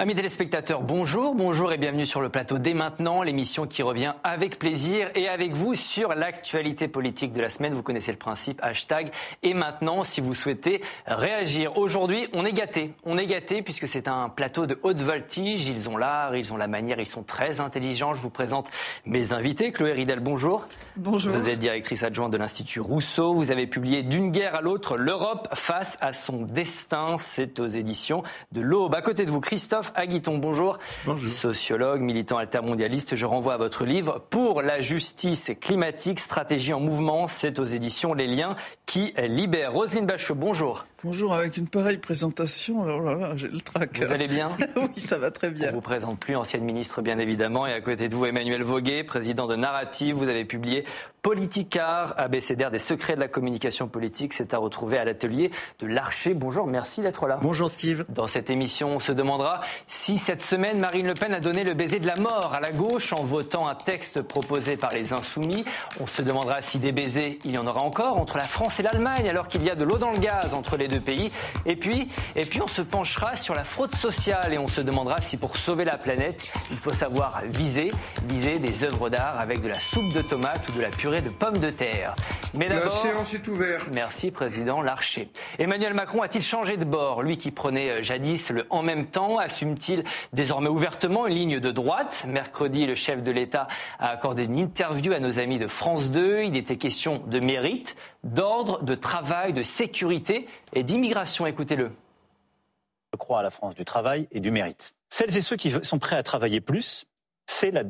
Amis téléspectateurs, bonjour, bonjour et bienvenue sur le plateau dès maintenant, l'émission qui revient avec plaisir et avec vous sur l'actualité politique de la semaine. Vous connaissez le principe, hashtag et maintenant si vous souhaitez réagir. Aujourd'hui, on est gâté, on est gâté puisque c'est un plateau de haute voltige. Ils ont l'art, ils ont la manière, ils sont très intelligents. Je vous présente mes invités. Chloé Ridel, bonjour. Bonjour. Vous êtes directrice adjointe de l'Institut Rousseau. Vous avez publié D'une guerre à l'autre, l'Europe face à son destin. C'est aux éditions de l'Aube. À côté de vous, Christophe Aguiton, bonjour. Bonjour. Sociologue, militant altermondialiste, je renvoie à votre livre Pour la justice climatique, stratégie en mouvement. C'est aux éditions Les Liens qui libèrent. Roselyne Bachot, bonjour. Bonjour, avec une pareille présentation, alors là, là j'ai le trac. Vous allez bien Oui, ça va très bien. On vous présente plus, ancienne ministre bien évidemment, et à côté de vous, Emmanuel Voguet, président de Narrative. Vous avez publié Politicard, abécédaire des secrets de la communication politique. C'est à retrouver à l'atelier de l'Archer. Bonjour, merci d'être là. Bonjour Steve. Dans cette émission, on se demandera si cette semaine, Marine Le Pen a donné le baiser de la mort à la gauche en votant un texte proposé par les Insoumis. On se demandera si des baisers, il y en aura encore entre la France et l'Allemagne, alors qu'il y a de l'eau dans le gaz entre les deux pays. Et puis, et puis, on se penchera sur la fraude sociale et on se demandera si pour sauver la planète, il faut savoir viser, viser des œuvres d'art avec de la soupe de tomates ou de la purée de pommes de terre. Mais la séance est ouverte. Merci, Président Larcher. Emmanuel Macron a-t-il changé de bord Lui qui prenait euh, jadis le en même temps, assume-t-il désormais ouvertement une ligne de droite? Mercredi, le chef de l'État a accordé une interview à nos amis de France 2. Il était question de mérite, d'ordre, de travail, de sécurité et d'immigration. Écoutez-le. Je crois à la France du travail et du mérite. Celles et ceux qui sont prêts à travailler plus, c'est la,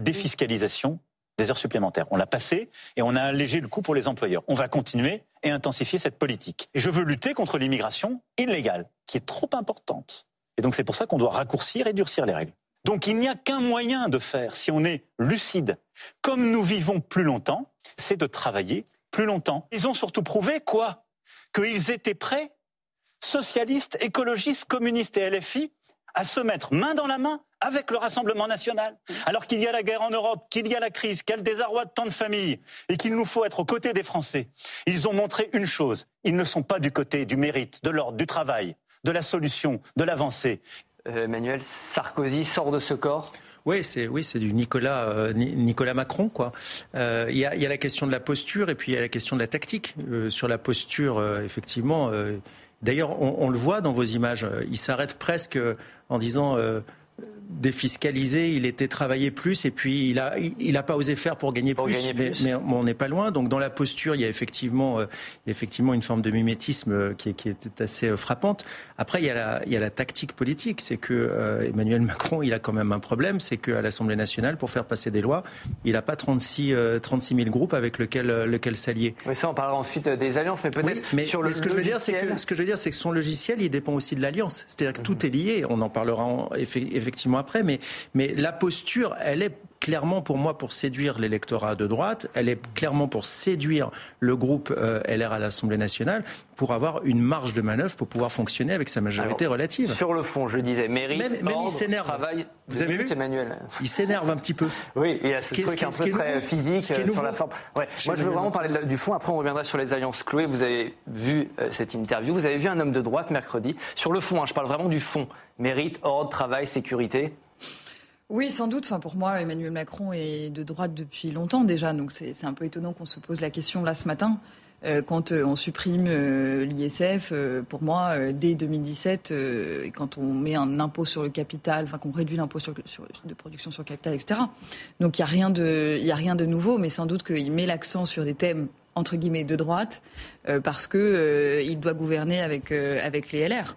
défiscalisation des heures supplémentaires. On l'a passé et on a allégé le coût pour les employeurs. On va continuer et intensifier cette politique. Et je veux lutter contre l'immigration illégale, qui est trop importante. Et donc c'est pour ça qu'on doit raccourcir et durcir les règles. Donc il n'y a qu'un moyen de faire, si on est lucide, comme nous vivons plus longtemps, c'est de travailler plus longtemps. Ils ont surtout prouvé quoi? Qu'ils étaient prêts, socialistes, écologistes, communistes et LFI, à se mettre main dans la main avec le Rassemblement national. Alors qu'il y a la guerre en Europe, qu'il y a la crise, qu'il y désarroi de tant de familles, et qu'il nous faut être aux côtés des Français, ils ont montré une chose, ils ne sont pas du côté du mérite, de l'ordre, du travail, de la solution, de l'avancée. Euh, Emmanuel, Sarkozy sort de ce corps? Oui, c'est oui, c'est du Nicolas euh, Nicolas Macron quoi. Euh, il y, a, y, a, la question de la posture et puis il y a la question de la tactique. Euh, sur la posture, euh, effectivement. D'ailleurs, on, on, le voit dans vos images. Il s'arrête presque en disant défiscalisé, il était travaillé plus et puis il a il a pas osé faire pour gagner pour plus, gagner mais, plus. mais, on n'est pas loin. Donc dans la posture, il y a effectivement euh, effectivement une forme de mimétisme euh, qui, est, qui est assez euh, frappante. Après, il y a la il y a la tactique politique, c'est que euh, Emmanuel Macron, il a quand même un problème, c'est qu'à l'Assemblée nationale, pour faire passer des lois, il n'a pas 36 euh, 36 000 groupes avec lequel lequel s'allier. Oui, ça on parlera ensuite des alliances, mais peut-être oui, mais, sur le mais ce que logiciel... je veux dire, c'est que ce que je veux dire, c'est que son logiciel, il dépend aussi de l'alliance. C'est-à-dire que mmh. tout est lié. On en parlera en, effectivement après, mais la posture, elle est clairement pour moi pour séduire l'électorat de droite, elle est clairement pour séduire le groupe euh, LR à l'Assemblée nationale, pour avoir une marge de manœuvre pour pouvoir fonctionner avec sa majorité Alors, relative. Sur le fond, je disais mérite, même, même ordre, il s'énerve. travail. Vous, Vous avez vu Emmanuel Il s'énerve un petit peu. Oui, il y a ce, ce truc un peu très nouveau, physique sur nouveau. la forme. Ouais. Moi, je veux vraiment parler du fond. Après, on reviendra sur les alliances. Chloé, vous avez vu euh, cette interview. Vous avez vu un homme de droite mercredi. Sur le fond, hein, je parle vraiment du fond. Mérite, ordre, travail, sécurité. Oui, sans doute. Enfin, pour moi, Emmanuel Macron est de droite depuis longtemps déjà, donc c'est un peu étonnant qu'on se pose la question là ce matin. Euh, quand euh, on supprime euh, l'ISF, pour moi, dès 2017, euh, quand on met un impôt sur le capital, enfin qu'on réduit l'impôt sur, de production sur le capital, etc. Donc il n'y a rien de, y a rien de nouveau, mais sans doute qu'il met l'accent sur des thèmes entre guillemets de droite parce que il doit gouverner avec avec les LR.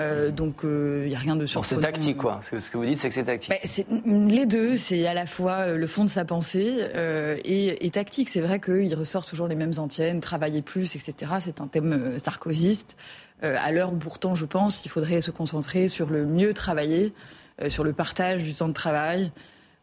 Euh, donc il euh, n'y a rien de surprenant. C'est tactique, quoi. Ce que vous dites, c'est que c'est tactique. Bah, les deux, c'est à la fois le fond de sa pensée euh, et, et, tactique. C'est vrai qu'il ressort toujours les mêmes antiennes, travailler plus, etc. C'est un thème euh, sarkozyste. à l'heure où pourtant, je pense, il faudrait se concentrer sur le mieux travailler, euh, sur le partage du temps de travail.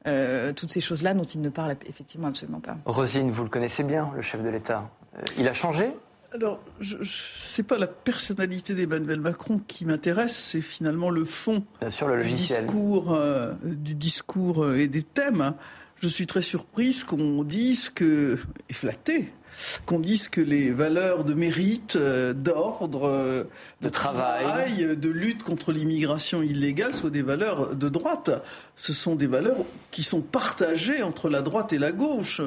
Euh, toutes ces choses-là dont il ne parle effectivement absolument pas. Rosine, vous le connaissez bien, le chef de l'État. il a changé alors, ce n'est pas la personnalité d'Emmanuel Macron qui m'intéresse, c'est finalement le fond le du, discours, euh, du discours et des thèmes. Je suis très surprise qu'on dise que, et flatté, qu'on dise que les valeurs de mérite, euh, d'ordre, euh, de, travail, de lutte contre l'immigration illégale soient des valeurs de droite. Ce sont des valeurs qui sont partagées entre la droite et la gauche.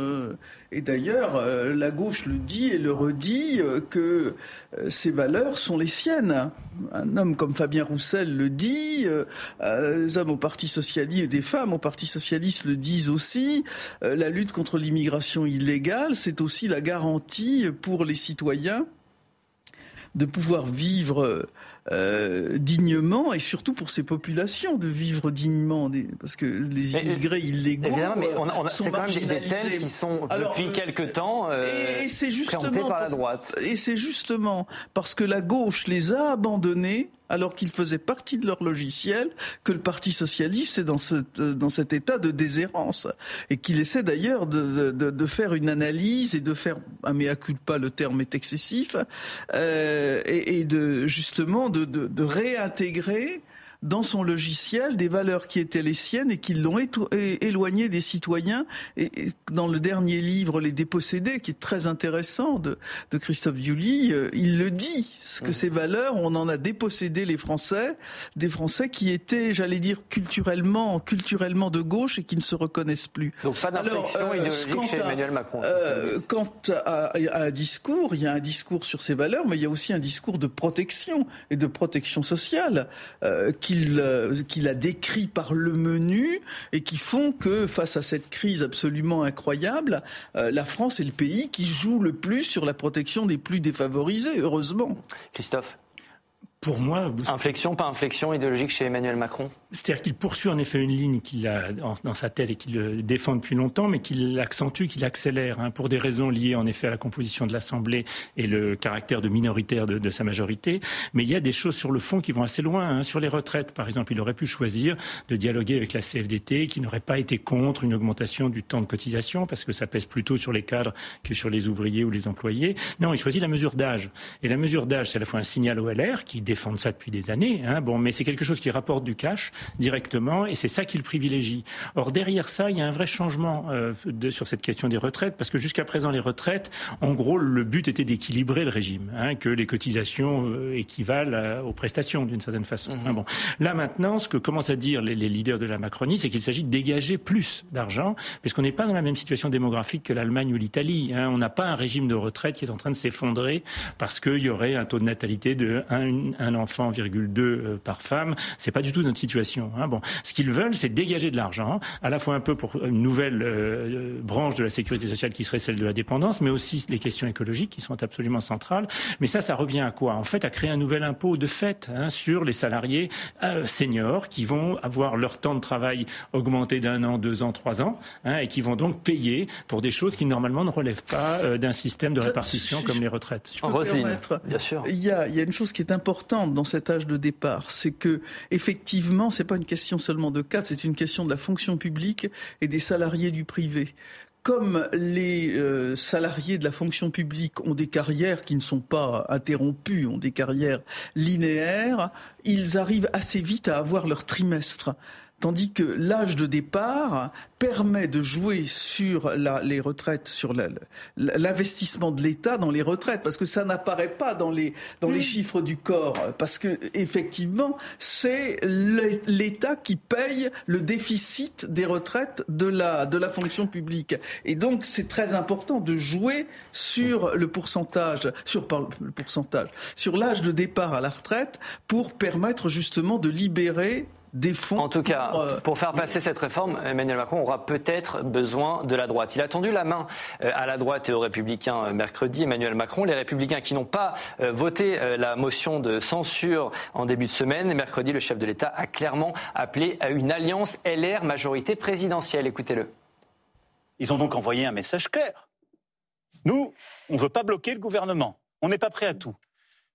Et d'ailleurs, euh, la gauche le dit et le redit euh, que euh, ces valeurs sont les siennes. Un homme comme Fabien Roussel le dit, des hommes au Parti socialiste, des femmes au Parti socialiste le disent aussi. La lutte contre l'immigration illégale, c'est aussi la garantie pour les citoyens de pouvoir vivre euh, dignement et surtout pour ces populations de vivre dignement. Parce que les immigrés illégaux mais on, on c'est quand même des thèmes qui sont depuis euh, quelques temps euh, et, c'est justement par la droite. et c'est justement parce que la gauche les a abandonnés alors qu'ils faisaient partie de leur logiciel, que le Parti socialiste est dans, euh, dans cet état de déshérence et qu'il essaie d'ailleurs de, de, de, faire une analyse et de faire un mea culpa, le terme est excessif, euh, et, et, de justement de, réintégrer dans son logiciel des valeurs qui étaient les siennes et qui l'ont éloigné des citoyens. Et, dans le dernier livre, Les dépossédés, qui est très intéressant de, de Christophe Diouly, euh, il le dit, que mmh. ces valeurs, on en a dépossédé les Français, des Français qui étaient, j'allais dire, culturellement, culturellement de gauche et qui ne se reconnaissent plus. Donc pas d'inflexion euh, idéologique chez Emmanuel Macron. Euh, quant à, un discours, il y a un discours sur ces valeurs, mais il y a aussi un discours de protection et de protection sociale qui euh, qu'il a décrit par le menu et qui font que face à cette crise absolument incroyable, euh, la France est le pays qui joue le plus sur la protection des plus défavorisés, heureusement. Christophe pour moi. Inflexion, pas inflexion idéologique chez Emmanuel Macron C'est-à-dire qu'il poursuit en effet une ligne qu'il a dans sa tête et qu'il défend depuis longtemps, mais qu'il accentue, qu'il accélère, hein, pour des raisons liées en effet à la composition de l'Assemblée et le caractère de minoritaire de, de, sa majorité. Mais il y a des choses sur le fond qui vont assez loin. Hein. Sur les retraites, par exemple, il aurait pu choisir de dialoguer avec la CFDT, qui n'aurait pas été contre une augmentation du temps de cotisation, parce que ça pèse plutôt sur les cadres que sur les ouvriers ou les employés. Non, il choisit la mesure d'âge. Et la mesure d'âge, c'est à la fois un signal au LR, qui défendent ça depuis des années. Hein, bon, mais c'est quelque chose qui rapporte du cash directement et c'est ça qu'il privilégie. Or derrière ça, il y a un vrai changement euh, de, sur cette question des retraites parce que jusqu'à présent les retraites, en gros, le but était d'équilibrer le régime, hein, que les cotisations euh, équivalent aux prestations d'une certaine façon. Mmh. Hein, bon, là maintenant, ce que commencent à dire les, les leaders de la Macronie, c'est qu'il s'agit de dégager plus d'argent puisqu'on n'est pas dans la même situation démographique que l'Allemagne ou l'Italie. Hein, on n'a pas un régime de retraite qui est en train de s'effondrer parce qu'il y aurait un taux de natalité de un, un enfant 1,2 euh, par femme. C'est pas du tout notre situation. Hein. Bon, ce qu'ils veulent, c'est dégager de l'argent, à la fois un peu pour une nouvelle euh, branche de la sécurité sociale qui serait celle de la dépendance, mais aussi les questions écologiques qui sont absolument centrales. Mais ça, ça revient à quoi? En fait, à créer un nouvel impôt de fait hein, sur les salariés euh, seniors qui vont avoir leur temps de travail augmenté d'un an, deux ans, trois ans, hein, et qui vont donc payer pour des choses qui normalement ne relèvent pas d'un système de répartition comme les retraites. Je peux bien sûr. Il y, a, il y a une chose qui est importante dans cet âge de départ, c'est que effectivement, c'est pas une question seulement de cadre, c'est une question de la fonction publique et des salariés du privé comme les euh, salariés de la fonction publique ont des carrières qui ne sont pas interrompues, ont des carrières linéaires, ils arrivent assez vite à avoir leur trimestre. Tandis que l'âge de départ permet de jouer sur la, les retraites, sur l'investissement de l'État dans les retraites, parce que ça n'apparaît pas dans les dans les chiffres du corps, parce que effectivement c'est l'État qui paye le déficit des retraites de la de la fonction publique, et donc c'est très important de jouer sur le pourcentage, sur le pourcentage, sur l'âge de départ à la retraite pour permettre justement de libérer des fonds. En tout cas, euh, pour, faire passer cette réforme, Emmanuel Macron aura peut-être besoin de la droite. Il a tendu la main euh, à la droite et aux républicains euh, mercredi. Emmanuel Macron, les républicains qui n'ont pas voté la motion de censure en début de semaine, mercredi, le chef de l'État a clairement appelé à une alliance LR majorité présidentielle. Écoutez-le. Ils ont donc envoyé un message clair. Nous, on ne veut pas bloquer le gouvernement. On n'est pas prêt à tout.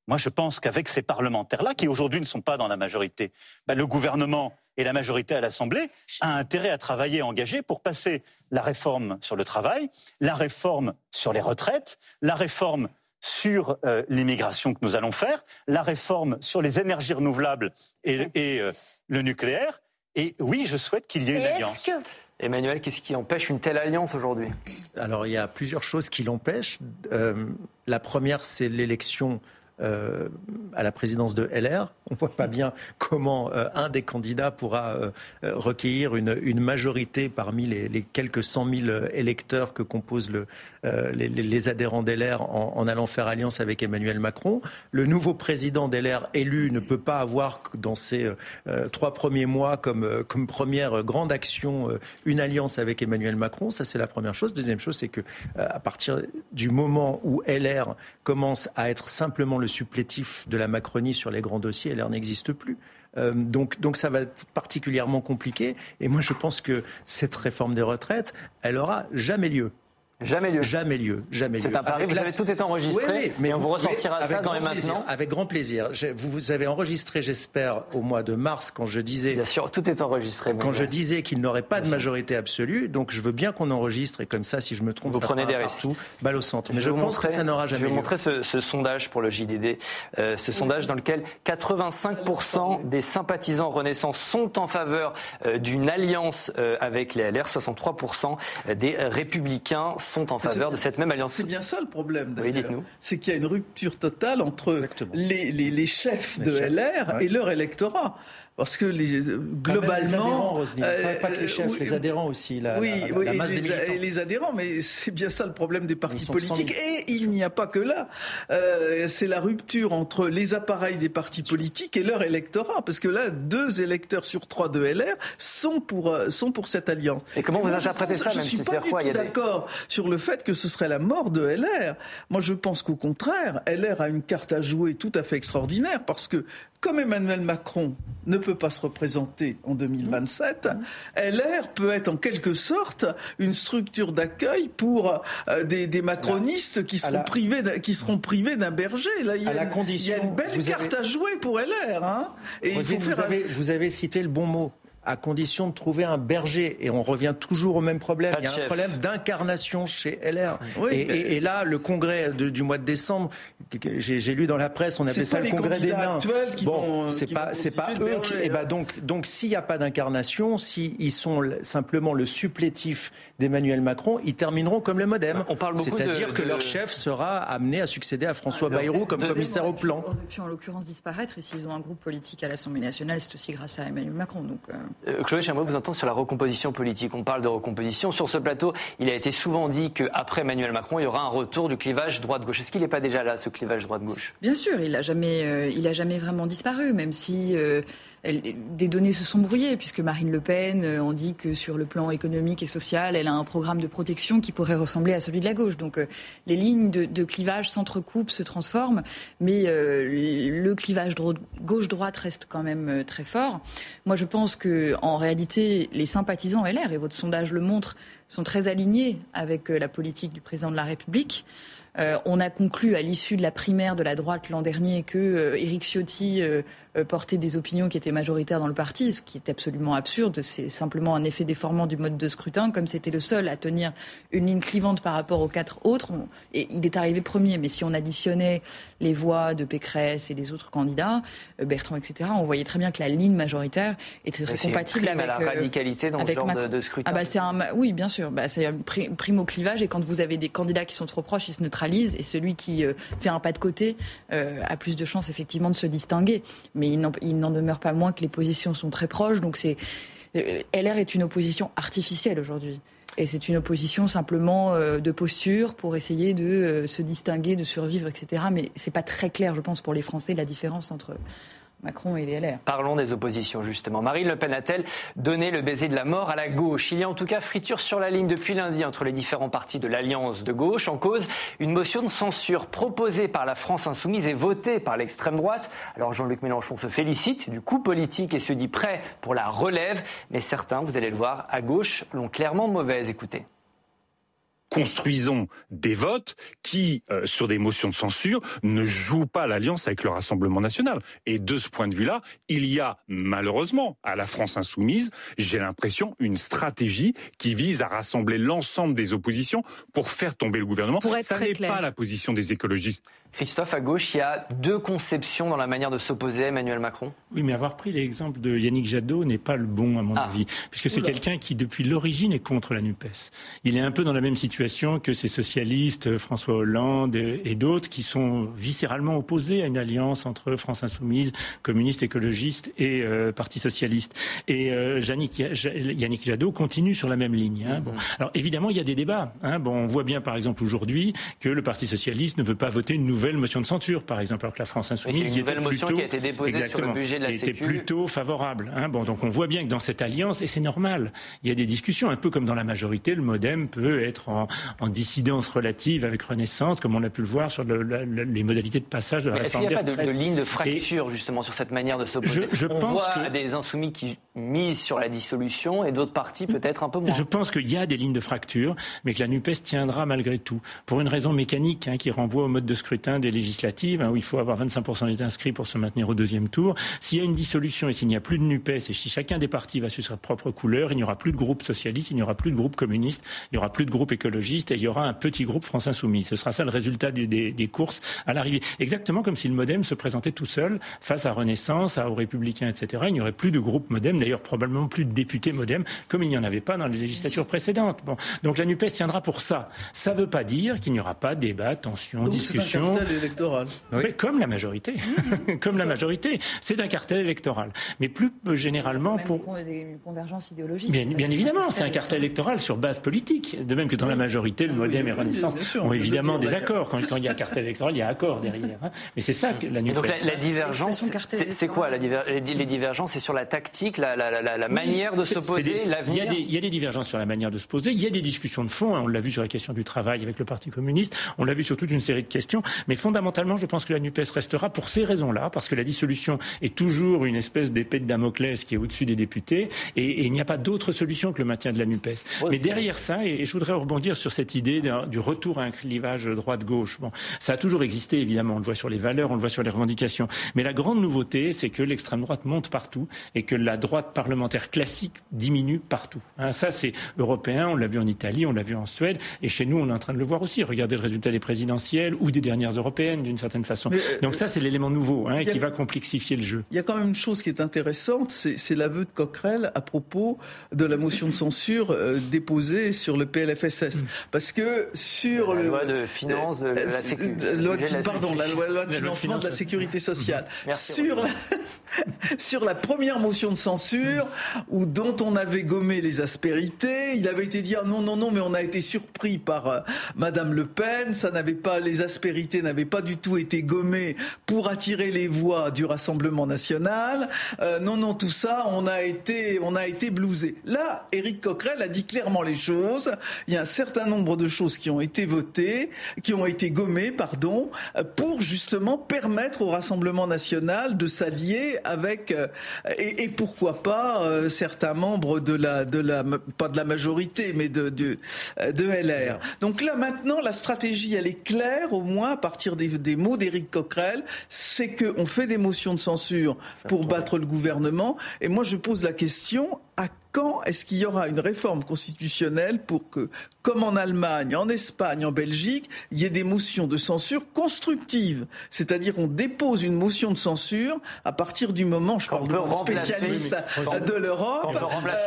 Moi, je pense qu'avec ces parlementaires-là, qui aujourd'hui ne sont pas dans la majorité, bah, le gouvernement et la majorité à l'Assemblée a intérêt à travailler et engager pour passer la réforme sur le travail, la réforme sur les retraites, la réforme sur euh, l'immigration que nous allons faire, la réforme sur les énergies renouvelables et, euh, le nucléaire. Et oui, je souhaite qu'il y ait une alliance. Emmanuel, qu'est-ce qui empêche une telle alliance aujourd'hui? Alors il y a plusieurs choses qui l'empêchent. Euh, la première, c'est l'élection euh, à la présidence de LR. On ne voit pas bien comment euh, un des candidats pourra euh, recueillir une, majorité parmi les, quelques cent mille électeurs que composent le, les, adhérents d'LR en, allant faire alliance avec Emmanuel Macron. Le nouveau président d'LR élu ne peut pas avoir dans ses trois premiers mois comme, comme première grande action une alliance avec Emmanuel Macron. Ça, c'est la première chose. Deuxième chose, c'est que à partir du moment où LR commence à être simplement le le supplétif de la Macronie sur les grands dossiers, elle n'existe plus. Euh, donc, donc ça va être particulièrement compliqué. Et moi, je pense que cette réforme des retraites, elle aura jamais lieu. Jamais lieu. Jamais lieu. Jamais C'est un pari. vous avez tout été enregistré, mais on vous ressortira ça dans les maintenant. Avec grand plaisir. Vous, vous avez enregistré, j'espère, au mois de mars, quand je disais. Bien sûr, tout est enregistré. Quand je disais qu'il n'aurait pas de majorité absolue, donc je veux bien qu'on enregistre et comme ça, si je me trompe, vous ça prenez des partout, balle au centre. Mais je, pense que ça n'aura jamais lieu. Je vais vous montrer ce, sondage pour le JDD, euh, ce sondage dans lequel 85% des sympathisants Renaissance sont en faveur euh, d'une alliance euh, avec les LR, 63% des républicains sont en faveur de cette même alliance. C'est bien ça le problème, oui, dites-nous. C'est qu'il y a une rupture totale entre les, les, les, chefs de LR et leur électorat. Parce que les, globalement, les adhérents, pas, que les chefs, les adhérents aussi, la, oui, oui, masse les, des les adhérents, mais c'est bien ça le problème des partis politiques. Et il n'y a pas que là. Euh, c'est la rupture entre les appareils des partis politiques et leur électorat, parce que là, deux électeurs sur trois de LR sont pour euh, sont pour cette alliance. Et comment vous interprétez ça, je même suis pas du tout d'accord sur le fait que ce serait la mort de LR. Moi, je pense qu'au contraire, LR a une carte à jouer tout à fait extraordinaire, parce que comme Emmanuel Macron ne peut pas se représenter en 2027, LR peut être en quelque sorte une structure d'accueil pour euh, des, macronistes qui seront, privés qui seront privés d'un berger. Là, il y, a, une belle carte à jouer pour LR. Hein Et il faut faire vous avez cité le bon mot à condition de trouver un berger. Et on revient toujours au même problème. Il y a un problème d'incarnation chez LR. et, là, le congrès du mois de décembre, j'ai lu dans la presse, on appelle ça le congrès des nains. Bon, c'est pas, c'est pas eux qui. Et eh ben donc, donc s'il n'y a pas d'incarnation, s'ils sont simplement le supplétif d'Emmanuel Macron, ils termineront comme le MoDem. On parle C'est-à-dire que leur chef sera amené à succéder à François Bayrou comme commissaire au plan. Ils auraient pu en l'occurrence disparaître et s'ils ont un groupe politique à l'Assemblée nationale, c'est aussi grâce à Emmanuel Macron. Donc, euh, euh, Chloé, j'aimerais vous entendre sur la recomposition politique. On parle de recomposition. Sur ce plateau, il a été souvent dit qu'après Emmanuel Macron, il y aura un retour du clivage droite-gauche. Est-ce qu'il n'est pas déjà là, ce clivage droite-gauche? Bien sûr, il n'a jamais, euh, jamais vraiment disparu, même si des données se sont brouillées, puisque Marine Le Pen, euh, on dit que sur le plan économique et social, elle a un programme de protection qui pourrait ressembler à celui de la gauche. Donc euh, les lignes de, clivage s'entrecoupent, se transforment, mais euh, le clivage gauche-droite reste quand même très fort. Moi, je pense que en réalité, les sympathisants LR, et votre sondage le montre, sont très alignés avec la politique du président de la République. On a conclu à l'issue de la primaire de la droite l'an dernier que Éric Ciotti euh, porter des opinions qui étaient majoritaires dans le parti, ce qui est absolument absurde. C'est simplement un effet déformant du mode de scrutin. Comme c'était le seul à tenir une ligne clivante par rapport aux quatre autres, et il est arrivé premier. Mais si on additionnait les voix de Pécresse et des autres candidats, euh, Bertrand, etc., on voyait très bien que la ligne majoritaire était très compatible avec la euh, radicalité dans ce genre de, scrutin. Ah bah c'est un, oui, bien sûr. Bah c'est un primo clivage et quand vous avez des candidats qui sont trop proches, ils se neutralisent et celui qui fait un pas de côté a plus de chances effectivement de se distinguer. Mais il n'en demeure pas moins que les positions sont très proches. Donc c'est euh, LR est une opposition artificielle aujourd'hui. Et c'est une opposition simplement euh, de posture pour essayer de euh, se distinguer, de survivre, etc. Mais c'est pas très clair, je pense, pour les Français, la différence entre Parlons des oppositions, justement. Marine Le Pen a-t-elle donné le baiser de la mort à la gauche? Il y a en tout cas friture sur la ligne depuis lundi entre les différents partis de l'Alliance de gauche. En cause, une motion de censure proposée par la France insoumise et votée par l'extrême droite. Alors Jean-Luc Mélenchon se félicite du coup politique et se dit prêt pour la relève. Mais certains, vous allez le voir, à gauche, l'ont clairement mauvaise. Écoutez. Construisons des votes qui, euh, sur des motions de censure, ne jouent pas l'alliance avec le Rassemblement national. Et de ce point de vue-là, il y a malheureusement à la France insoumise, j'ai l'impression, une stratégie qui vise à rassembler l'ensemble des oppositions pour faire tomber le gouvernement. Pour être Ça n'est pas la position des écologistes. Christophe, à gauche, il y a deux conceptions dans la manière de s'opposer à Emmanuel Macron. Oui, mais avoir pris l'exemple de Yannick Jadot n'est pas le bon, à mon ah. avis, puisque c'est quelqu'un qui, depuis l'origine, est contre la NUPES. Il est un peu dans la même situation que ces socialistes, François Hollande et, d'autres, qui sont viscéralement opposés à une alliance entre France Insoumise, communistes, écologistes et euh, Parti Socialiste. Et euh, Yannick, Yannick Jadot continue sur la même ligne. Hein. Bon. Alors évidemment, il y a des débats. Hein. Bon, on voit bien, par exemple, aujourd'hui, que le Parti Socialiste ne veut pas voter une nouvelle motion de censure, par exemple, alors que la France insoumise une nouvelle motion qui a été déposée sur le budget de la était plutôt favorable. Hein. Bon, donc on voit bien que dans cette alliance, et c'est normal, il y a des discussions, un peu comme dans la majorité, le MoDem peut être en, dissidence relative avec Renaissance, comme on a pu le voir sur les modalités de passage de la Est-ce qu'il n'y a pas de, ligne de fracture justement sur cette manière de s'opposer je, On pense voit des insoumis qui misent sur la dissolution et d'autres partis peut-être un peu moins. Je pense qu'il y a des lignes de fracture, mais que la NUPES tiendra malgré tout, pour une raison mécanique hein, qui renvoie au mode de scrutin des législatives, hein, où il faut avoir 25% des inscrits pour se maintenir au deuxième tour. S'il y a une dissolution et s'il n'y a plus de NUPES et si chacun des partis va sur sa propre couleur, il n'y aura plus de groupe socialiste, il n'y aura plus de groupe communiste, il n'y aura plus de groupe et il y aura un petit groupe France Insoumise. Ce sera ça le résultat des, des, courses à l'arrivée. Exactement comme si le MoDem se présentait tout seul face à Renaissance, à aux Républicains, etc. Il n'y aurait plus de groupe MoDem, d'ailleurs probablement plus de députés MoDem, comme il n'y en avait pas dans les législatures précédentes. Bon. Donc la NUPES tiendra pour ça. Ça ne veut pas dire qu'il n'y aura pas débat, tension, discussion électoral. comme la majorité. comme la majorité. C'est un cartel électoral. Mais plus généralement pour. Une convergence idéologique. Bien, évidemment, c'est un cartel électoral sur base politique. De même que dans la majorité, le Modem et Renaissance ont évidemment des accords. Quand, il y a cartel électoral, il y a accord derrière. Hein. Mais c'est ça que la nuit. Donc la, divergence, c'est quoi la Les divergences, c'est sur la tactique, la, la manière de s'opposer, l'avenir. Il, y a des divergences sur la manière de se poser. Il y a des discussions de fond. Hein. On l'a vu sur la question du travail avec le Parti communiste. On l'a vu sur toute une série de questions. Mais fondamentalement, je pense que la NUPES restera pour ces raisons-là, parce que la dissolution est toujours une espèce d'épée de Damoclès qui est au-dessus des députés, et, il n'y a pas d'autre solution que le maintien de la NUPES. Mais derrière ça, et je voudrais rebondir sur cette idée du retour à un clivage droite-gauche. Bon, ça a toujours existé, évidemment, on le voit sur les valeurs, on le voit sur les revendications. Mais la grande nouveauté, c'est que l'extrême droite monte partout, et que la droite parlementaire classique diminue partout. Hein, ça, c'est européen, on l'a vu en Italie, on l'a vu en Suède, et chez nous, on est en train de le voir aussi. Regardez le résultat des présidentielles ou des dernières européennes, d'une certaine façon. Euh, Donc ça, c'est l'élément nouveau hein, qui va complexifier le jeu. Il y a quand même une chose qui est intéressante, c'est l'aveu de Coquerel à propos de la motion de censure euh, déposée sur le PLFSS. Mm. Parce que sur la loi de finances de la euh, sécurité, pardon, la loi, de financement de la sécurité sociale. sur la, sur la première motion de censure, où dont on avait gommé les aspérités, il avait été dit ah non non non, mais on a été surpris par Madame Le Pen, ça n'avait pas les aspérités n'avaient pas du tout été gommées pour attirer les voix du Rassemblement national. Euh, non, non, tout ça, on a été, on a été blousé. Là, Éric Coquerel a dit clairement les choses. Il y a un certain nombre de choses qui ont été votées, qui ont été gommées, pardon, pour justement permettre au Rassemblement national de s'allier avec euh, et, et, pourquoi pas euh, certains membres de la, de la, pas de la majorité, mais de de, de LR. Donc là, maintenant, la stratégie, elle est claire, au moins à partir des, des mots d'Éric Coquerel, c'est qu'on fait des motions de censure pour battre le gouvernement. Et moi, je pose la question, à quand est-ce qu'il y aura une réforme constitutionnelle pour que, comme en Allemagne, en Espagne, en Belgique, il y ait des motions de censure constructives? C'est-à-dire qu'on dépose une motion de censure à partir du moment, je parle de spécialiste de l'Europe,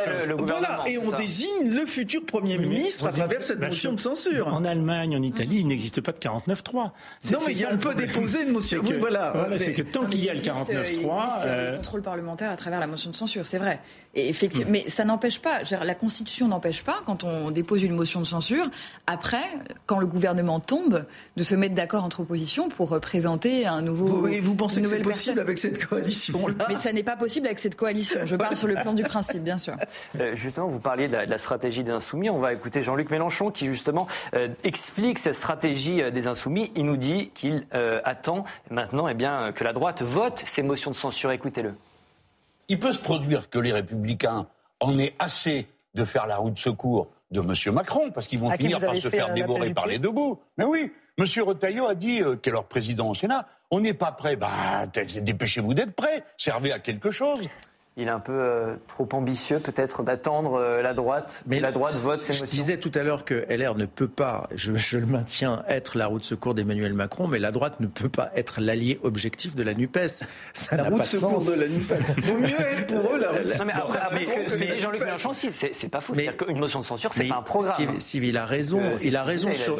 euh, voilà, et on désigne le futur Premier ministre à travers cette motion de censure. En Allemagne, en Italie, il n'existe pas de 49-3. Non, mais on peut déposer une motion. oui, voilà. c'est que tant qu'il y a le 49-3... Il euh... contrôle parlementaire à travers la motion de censure, c'est vrai. Et effectivement, hmm. mais ça n'empêche pas, la Constitution n'empêche pas, quand on dépose une motion de censure, après, quand le gouvernement tombe, de se mettre d'accord entre oppositions pour présenter un nouveau. Vous, et vous pensez que c'est possible avec cette coalition-là Mais ça n'est pas possible avec cette coalition. Je parle sur le plan du principe, bien sûr. Euh, justement, vous parliez de la, stratégie des Insoumis. On va écouter Jean-Luc Mélenchon qui, justement, euh, explique cette stratégie euh, des Insoumis. Il nous dit qu'il attend maintenant eh bien, que la droite vote ces motions de censure. Écoutez-le. Il peut se produire que les républicains en aient assez de faire la roue de secours de M. Macron, parce qu'ils vont finir par se faire dévorer par les deux bouts. Mais oui, M. Retailleau a dit, euh, qui est leur président au Sénat, on n'est pas prêt. Bah, dépêchez-vous d'être prêt. Servez à quelque chose il est un peu euh, trop ambitieux peut-être d'attendre euh, la droite. Mais la droite vote ces Je disais tout à l'heure que LR ne peut pas, je, le maintiens, être la roue de secours d'Emmanuel Macron, mais la droite ne peut pas être l'allié objectif de la NUPES. Ça la roue de secours de la NUPES. Vaut mieux être pour eux la roue de secours. Non mais après, Jean-Luc Mélenchon, c'est pas faux. C'est-à-dire qu'une motion de censure, c'est pas un programme. Steve, il a raison. Euh, il a raison sur.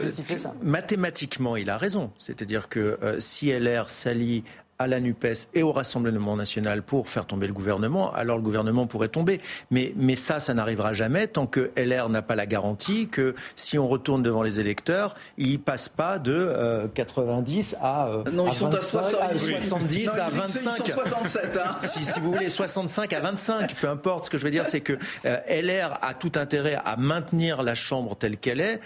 Mathématiquement, il a raison. C'est-à-dire que si LR s'allie à la NUPES et au Rassemblement national pour faire tomber le gouvernement, alors le gouvernement pourrait tomber. Mais, mais ça, ça n'arrivera jamais tant que LR n'a pas la garantie que si on retourne devant les électeurs, ils ne passent pas de 90 euh, à, euh, non, ils sont à, 70 à 25. Ils sont 67. Hein. si, si, vous voulez, 65 à 25, peu importe. Ce que je veux dire, c'est que euh, LR a tout intérêt à maintenir la Chambre telle qu'elle est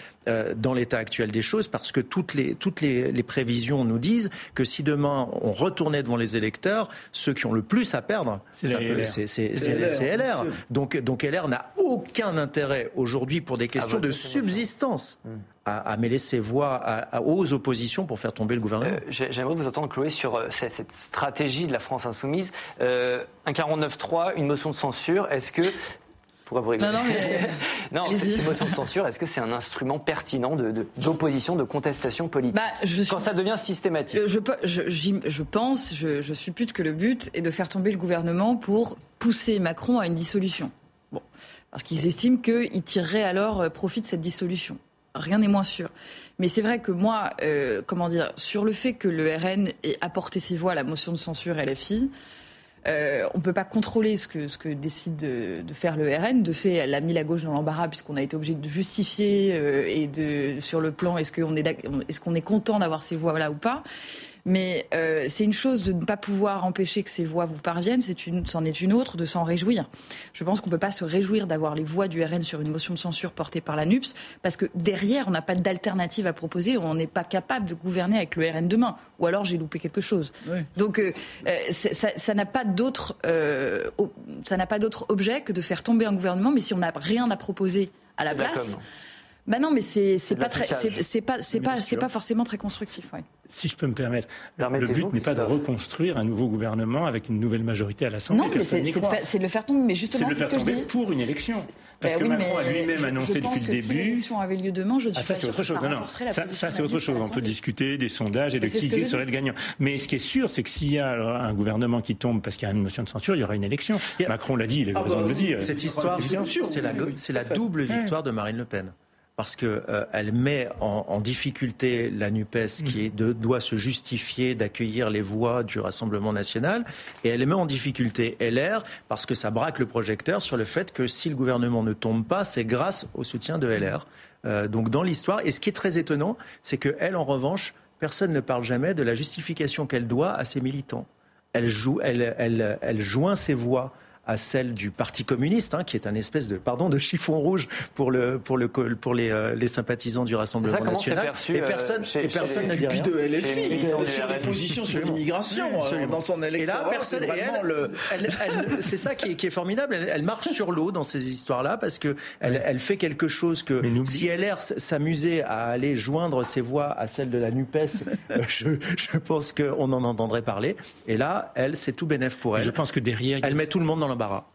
dans l'état actuel des choses parce que toutes les, toutes les, les prévisions nous disent que si demain on retourne devant les électeurs, ceux qui ont le plus à perdre, c'est LR. Donc, donc LR n'a aucun intérêt aujourd'hui pour des questions de subsistance. Hmm. À, mêler ses voix aux oppositions pour faire tomber le gouvernement. Euh, j'aimerais vous entendre, Chloé, sur euh, cette, stratégie de la France insoumise. Euh, un 49-3, une motion de censure, est-ce que pourquoi vous rigoler Non, non, mais... non cette motion de censure, est-ce que c'est un instrument pertinent d'opposition, de, de, contestation politique bah, Quand ça devient systématique je, je, je pense, je, je suppute que le but est de faire tomber le gouvernement pour pousser Macron à une dissolution. Bon, parce qu'ils estiment qu'ils tireraient alors euh, profit de cette dissolution. Rien n'est moins sûr. Mais c'est vrai que moi, euh, comment dire, sur le fait que le RN ait apporté ses voix à la motion de censure LFI, euh, on ne peut pas contrôler ce que, ce que décide de, faire le RN. De fait, elle a mis la gauche dans l'embarras puisqu'on a été obligé de justifier euh, et de sur le plan est-ce qu'on est, est, qu'on est content d'avoir ces voix là ou pas. Mais euh, c'est une chose de ne pas pouvoir empêcher que ces voix vous parviennent, c'est une, c'en est une autre de s'en réjouir. Je pense qu'on ne peut pas se réjouir d'avoir les voix du RN sur une motion de censure portée par la NUPS, parce que derrière, on n'a pas d'alternative à proposer, on n'est pas capable de gouverner avec le RN demain. Ou alors j'ai loupé quelque chose. Donc euh, euh ça n'a pas d'autre, euh, ça n'a pas d'autre objet que de faire tomber un gouvernement, mais si on n'a rien à proposer à la place. Bah non, mais c'est pas très, c'est pas c'est pas c'est pas forcément très constructif. Ouais. Si je peux me permettre, le but n'est pas de reconstruire un nouveau gouvernement avec une nouvelle majorité à l'Assemblée. Non, mais c'est de, le faire tomber. Mais justement, c'est de le faire tomber pour une élection. Parce bah que Macron a lui-même annoncé depuis le début. Si l'élection avait lieu demain, je ne ah, ça, c'est autre chose. Non, non. Ça, ça c'est autre chose. On peut discuter des sondages et de qui serait le gagnant. Mais ce qui est sûr, c'est que s'il y a un gouvernement qui tombe parce qu'il y a une motion de censure, il y aura une élection. Macron l'a dit, il a ah raison de le bah, dire. Cette histoire, c'est la double victoire de Marine Le Pen parce qu'elle euh, met en, difficulté la NUPES qui doit se justifier d'accueillir les voix du Rassemblement national, et elle met en difficulté LR parce que ça braque le projecteur sur le fait que si le gouvernement ne tombe pas, c'est grâce au soutien de LR. Euh, donc dans l'histoire, et ce qui est très étonnant, c'est qu'elle, en revanche, personne ne parle jamais de la justification qu'elle doit à ses militants. Elle, joue, elle, elle, elle joint ses voix à celle du Parti communiste, hein, qui est un espèce de pardon de chiffon rouge pour le pour le pour les, euh, les sympathisants du Rassemblement national. et personne euh, et personne ne dit rien. de LFI sur des positions sur l'immigration euh, dans son électorat. Et là, personne. C'est ça qui est, qui est formidable. Elle, marche sur l'eau dans ces histoires-là parce que elle, elle, fait quelque chose que si LR s'amusait à aller joindre ses voix à celles de la Nupes, je, je pense qu'on en entendrait parler. Et là, elle, c'est tout bénéf pour elle. Je pense que derrière, elle met tout le monde dans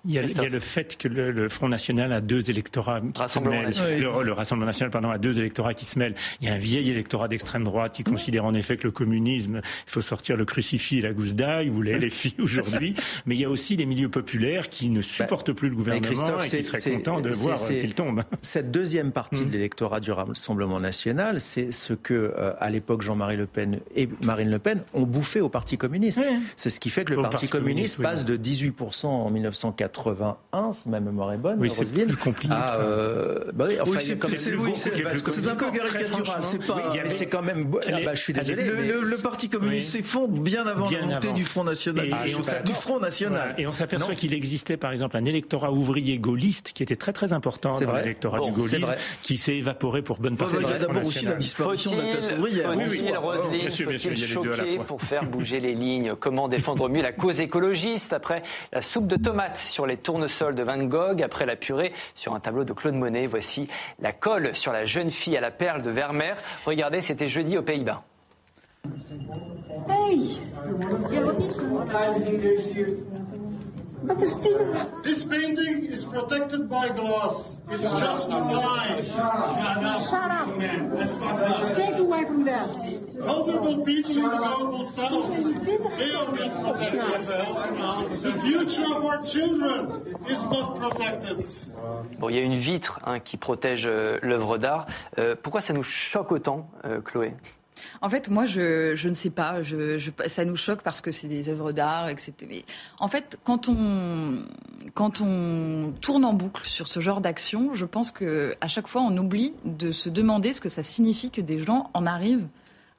il y a, le fait que le, Front National a deux électorats qui se mêlent. Le, Rassemblement National pardon, a deux électorats qui se mêlent. Il y a un vieil électorat d'extrême droite qui considère en effet que le communisme, il faut sortir le crucifix et la gousse d'ail, ou les filles aujourd'hui. Mais il y a aussi les milieux populaires qui ne supportent plus le gouvernement et qui seraient contents de voir qu'il tombe. Cette deuxième partie de hmm. l'électorat du Rassemblement National, c'est ce que, euh, à l'époque, Jean-Marie Le Pen et Marine Le Pen ont bouffé au Parti communiste. C'est ce qui fait que le Parti, communiste, passe de 18% en 19 1981, si ma mémoire est bonne, oui, c'est plus compliqué. Ah, euh, bah oui, enfin, c'est un peu caricatural. C'est pas. C'est quand même. Ah, bah, je suis désolé. Le, Parti communiste s'effondre bien avant la montée du Front national. Du Front national. Et on s'aperçoit qu'il existait, par exemple, un électorat ouvrier gaulliste qui était très très important dans l'électorat du gaullisme, qui s'est évaporé pour bonne partie. Il y a d'abord aussi la disparition de la classe ouvrière. Oui, oui, Roselyne, faut-il choquer pour faire bouger les lignes? Comment défendre mieux la cause écologiste après la soupe de tomates tomates sur les tournesols de Van Gogh, après la purée sur un tableau de Claude Monet. Voici la colle sur la jeune fille à la perle de Vermeer. Regardez, c'était jeudi aux Pays-Bas. But. This painting is protected by glass. It's just fine. Shut up. Shut up. Take away from that. Vulnerable people in the global south, they are not protected. The future of our children is not protected. Bon, il y a une vitre hein, qui protège euh, l'œuvre d'art. Euh, pourquoi ça nous choque autant, euh, Chloé? En fait, moi, je, ne sais pas. ça nous choque parce que c'est des œuvres d'art, etc. Mais en fait, quand on, quand on tourne en boucle sur ce genre d'action, je pense que à chaque fois, on oublie de se demander ce que ça signifie que des gens en arrivent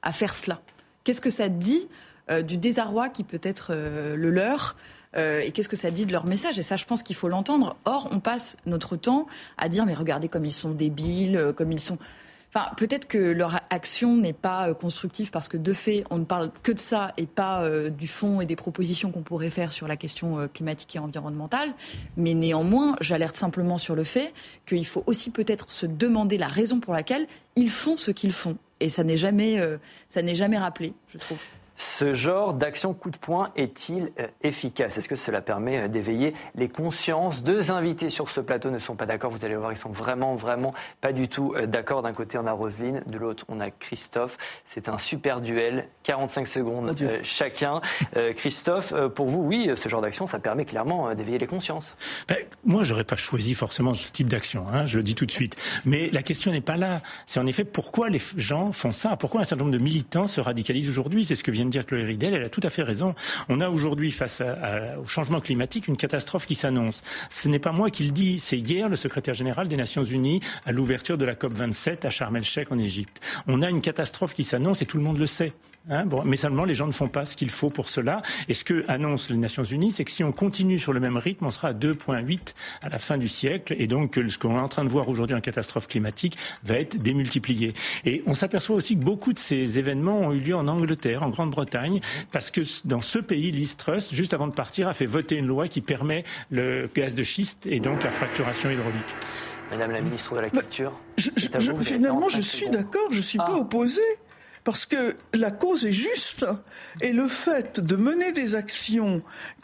à faire cela. Qu'est-ce que ça dit euh, du désarroi qui peut être euh, le leur euh, et qu'est-ce que ça dit de leur message? Et ça, je pense qu'il faut l'entendre. Or, on passe notre temps à dire mais regardez comme ils sont débiles, comme ils sont. Enfin, peut-être que leur action n'est pas euh, constructive parce que de fait, on ne parle que de ça et pas euh, du fond et des propositions qu'on pourrait faire sur la question euh, climatique et environnementale. Mais néanmoins, j'alerte simplement sur le fait qu'il faut aussi peut-être se demander la raison pour laquelle ils font ce qu'ils font. Et ça n'est jamais, ça n'est jamais rappelé, je trouve. Ce genre d'action coup de poing est-il euh, efficace? Est-ce que cela permet euh, d'éveiller les consciences? Deux invités sur ce plateau ne sont pas d'accord. Vous allez voir, ils sont vraiment, vraiment pas du tout euh, d'accord. D'un côté, on a Roselyne, de l'autre, on a Christophe. C'est un super duel, 45 secondes chacun. Christophe, pour vous, oui, ce genre d'action, ça permet clairement d'éveiller les consciences. Ben, moi, j'aurais pas choisi forcément ce type d'action, hein, je le dis tout de suite. Mais la question n'est pas là. C'est en effet pourquoi les gens font ça? Pourquoi un certain nombre de militants se radicalisent aujourd'hui? C'est ce que vient dire Chloé Ridel, elle a tout à fait raison. On a aujourd'hui, face au changement climatique, une catastrophe qui s'annonce. Ce n'est pas moi qui le dis, c'est hier le secrétaire général des Nations Unies à l'ouverture de la COP 27 à Sharm el-Sheikh en Égypte. On a une catastrophe qui s'annonce et tout le monde le sait. Hein, bon, mais seulement les gens ne font pas ce qu'il faut pour cela. Et ce que annoncent les Nations Unies, c'est que si on continue sur le même rythme, on sera à 2,8 à la fin du siècle. Et donc, ce qu'on est en train de voir aujourd'hui en catastrophe climatique va être démultiplié. Et on s'aperçoit aussi que beaucoup de ces événements ont eu lieu en Angleterre, en Grande-Bretagne, parce que dans ce pays, Liz Truss, juste avant de partir, a fait voter une loi qui permet le gaz de schiste et donc la fracturation hydraulique. Madame la ministre de la Culture. finalement, je suis d'accord, je ne suis pas ah. opposé parce que la cause est juste et le fait de mener des actions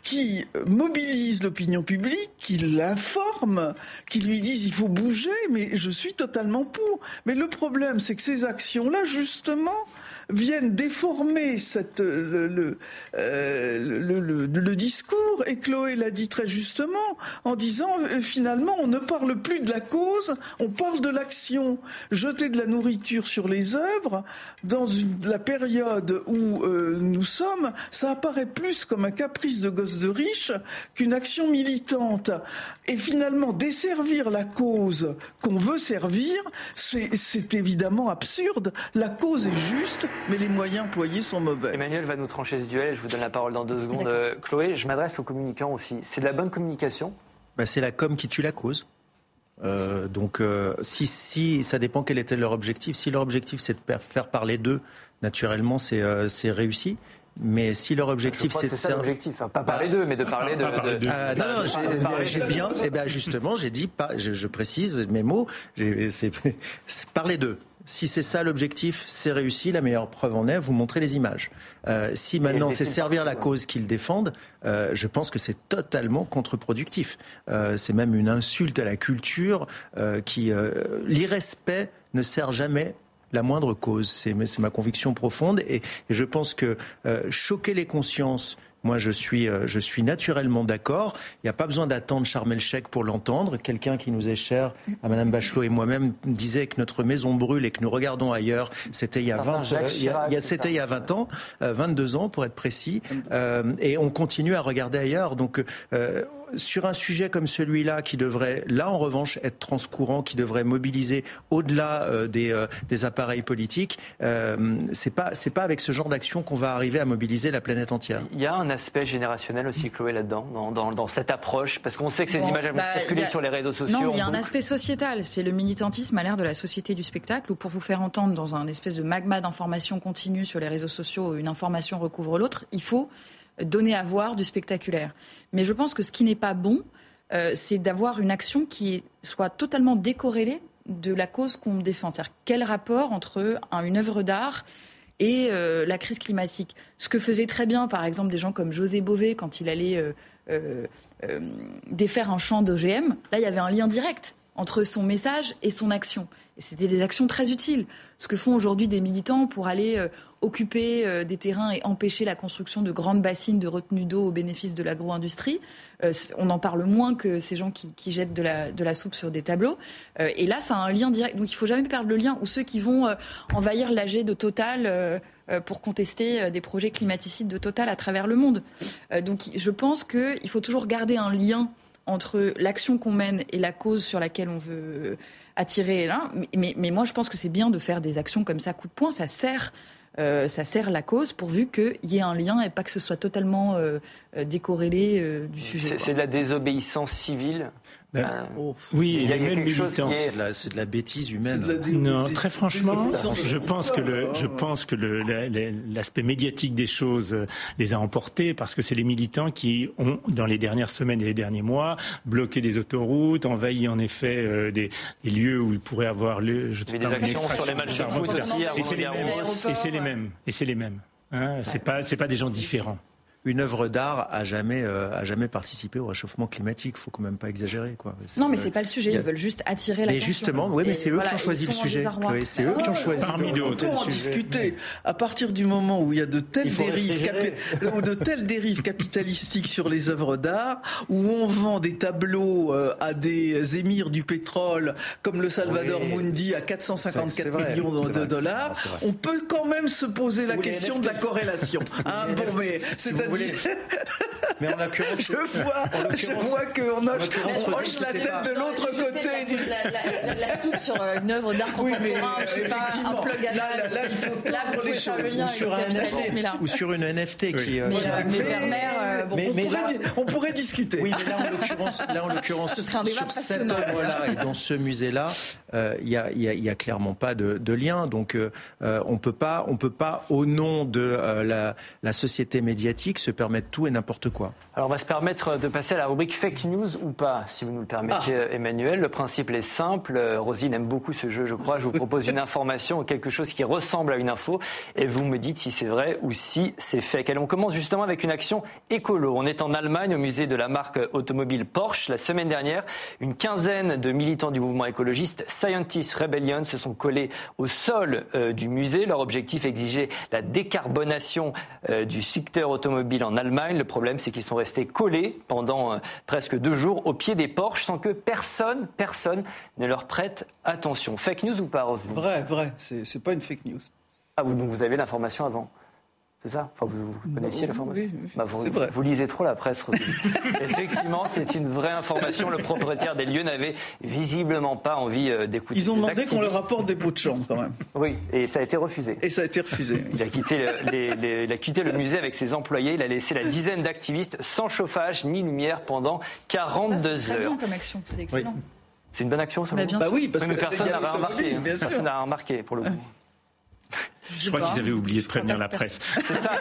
qui mobilisent l'opinion publique, qui l'informent, qui lui disent il faut bouger, mais je suis totalement pour. Mais le problème, c'est que ces actions-là, justement, viennent déformer cette, le, le, euh, le, le, discours. Et Chloé l'a dit très justement en disant euh, finalement on ne parle plus de la cause, on parle de l'action. Jeter de la nourriture sur les œuvres dans la période où euh, nous sommes, ça apparaît plus comme un caprice de gosse de riche qu'une action militante. Et finalement desservir la cause qu'on veut servir, c'est évidemment absurde. La cause est juste, mais les moyens employés sont mauvais. Emmanuel va nous trancher ce duel. Je vous donne la parole dans deux secondes. Euh, Chloé, je m'adresse aux communicants aussi. C'est de la bonne communication bah, C'est la com qui tue la cause. Euh, donc, euh, si, si, ça dépend quel était leur objectif. Si leur objectif c'est de faire parler d'eux, naturellement, c'est réussi. Mais si leur objectif, c'est ça l'objectif, hein. pas parler d'eux, mais de parler de. Ah, non, non, j'ai bien. Eh ben justement, j'ai dit, je, je, précise mes mots. C'est parler d'eux. Si c'est ça l'objectif, c'est réussi. La meilleure preuve en est, vous montrez les images. Euh, si maintenant c'est servir la cause qu'ils défendent, euh, je pense que c'est totalement contre-productif. Euh, c'est même une insulte à la culture qui l'irrespect ne sert jamais la moindre cause. C'est ma conviction profonde et, et je pense que choquer les consciences moi, je suis, euh, je suis naturellement d'accord. Il n'y a pas besoin d'attendre Charmel Chèque pour l'entendre. Quelqu'un qui nous est cher, à Madame Bachelot et moi-même, disait que notre maison brûle et que nous regardons ailleurs. C'était il y a 20, c'était il y a 20 ans, 22 euh, ans pour être précis. Euh, et on continue à regarder ailleurs. Donc, sur un sujet comme celui-là, qui devrait, là en revanche, être transcourant, qui devrait mobiliser au-delà euh, des, euh, des, appareils politiques, euh, c'est pas c'est pas avec ce genre d'action qu'on va arriver à mobiliser la planète entière. Il y a un aspect générationnel aussi, Chloé, là-dedans, dans, dans, dans, cette approche, parce qu'on sait que ces images elles vont bah, circuler sur les réseaux sociaux. Non, il y a un aspect sociétal. C'est le militantisme à l'ère de la société du spectacle, où pour vous faire entendre dans un espèce de magma d'information continue sur les réseaux sociaux, une information recouvre l'autre, il faut donner à voir du spectaculaire. Mais je pense que ce qui n'est pas bon, euh, c'est d'avoir une action qui soit totalement décorrélée de la cause qu'on défend. C'est-à-dire quel rapport entre une œuvre d'art et euh, la crise climatique? Ce que faisaient très bien, par exemple, des gens comme José Bové quand il allait défaire un champ d'OGM, là, il y avait un lien direct entre son message et son action. Et c'était des actions très utiles. Ce que font aujourd'hui des militants pour aller euh, occuper euh, des terrains et empêcher la construction de grandes bassines de retenue d'eau au bénéfice de l'agro-industrie. Euh, on en parle moins que ces gens qui, jettent de la, soupe sur des tableaux. et là, ça a un lien direct. Donc il faut jamais perdre le lien. Ou ceux qui vont envahir l'AG de Total pour contester des projets climaticides de Total à travers le monde. donc je pense qu'il faut toujours garder un lien entre l'action qu'on mène et la cause sur laquelle on veut attirer là. Mais, mais, moi, je pense que c'est bien de faire des actions comme ça, coup de poing. Ça sert, euh, ça sert la cause pourvu qu'il y ait un lien et pas que ce soit totalement euh, euh, décorrélé du sujet. C'est de la désobéissance civile ben, euh, oh, oui, il y a même militants. C'est de, la bêtise humaine. Non, très franchement, je pense que le, je pense que l'aspect médiatique des choses euh, les a emportés parce que c'est les militants qui ont, dans les dernières semaines et les derniers mois, bloqué des autoroutes, envahi en effet euh, des, des, lieux où il pourrait avoir lieu. Je sais pas, des actions sur les matchs de foot aussi. Et c'est les, les mêmes. Et c'est les mêmes. Hein, c'est pas, c'est pas des gens différents une œuvre d'art a jamais euh, a jamais participé au réchauffement climatique. Faut quand même pas exagérer, quoi. Non, mais c'est pas le sujet. Ils veulent juste attirer l'attention. Mais justement, oui, mais c'est eux qui ont choisi le sujet. c'est eux qui ont choisi. Parmi d'autres. On peut discuter. À partir du moment où il y a de telles dérives, ou de telles dérives capitalistiques sur les œuvres d'art, où on vend des tableaux euh, à des émirs du pétrole, comme le Salvador Mundi à 454 millions de, dollars, on peut quand même se poser la question de la corrélation. Hein, bon, mais c'est-à-dire mais en l'occurrence, je vois, je vois qu'on hoche, on hoche la tête de l'autre côté. La, la, la, soupe sur euh, une œuvre d'art contemporain, oui, mais, je sais pas, un plug à là, là, là, il faut là, les choses. Ou sur, un NFT, ou sur une NFT qui. Euh, euh, euh, on, pourrait, discuter. Oui, mais là, en l'occurrence, là, en l'occurrence, sur cette œuvre-là et dans ce musée-là, il y a, y, a, y a clairement pas de, de lien. Donc, on peut pas, on peut pas, au nom de la, la société médiatique, se permettre tout et n'importe quoi. Alors on va se permettre de passer à la rubrique fake news ou pas, si vous nous le permettez, ah. Emmanuel. Le principe est simple. Rosine aime beaucoup ce jeu, je crois. Je vous propose une information ou quelque chose qui ressemble à une info et vous me dites si c'est vrai ou si c'est fake. Allez, on commence justement avec une action écolo. On est en Allemagne au musée de la marque automobile Porsche. La semaine dernière, une quinzaine de militants du mouvement écologiste Scientist Rebellion se sont collés au sol euh, du musée. Leur objectif exigeait la décarbonation euh, du secteur automobile en Allemagne. Le problème, c'est qu'ils sont restés collés pendant euh, presque deux jours au pied des Porsche sans que personne, personne ne leur prête attention. Fake news ou pas, Roselyne? Vrai, vrai. C'est pas une fake news. Ah, vous, donc vous avez l'information avant? C'est ça enfin, vous, connaissiez l'information bah, vous, vous, lisez trop la presse, Effectivement, c'est une vraie information. Le propriétaire des lieux n'avait visiblement pas envie euh, d'écouter. Ils ont demandé qu'on leur apporte des pots de chambre, quand même. Oui, et ça a été refusé. Et ça a été refusé. Il a quitté le, il a quitté le musée avec ses employés. Il a laissé la dizaine d'activistes sans chauffage ni lumière pendant 42 ça, heures. C'est bien comme action, c'est excellent. C'est une bonne action, ça bah, bah oui, parce que personne n'a remarqué. Hein. Personne n'a remarqué, pour le coup. Je crois qu'ils avaient oublié de prévenir la presse. C'est ça.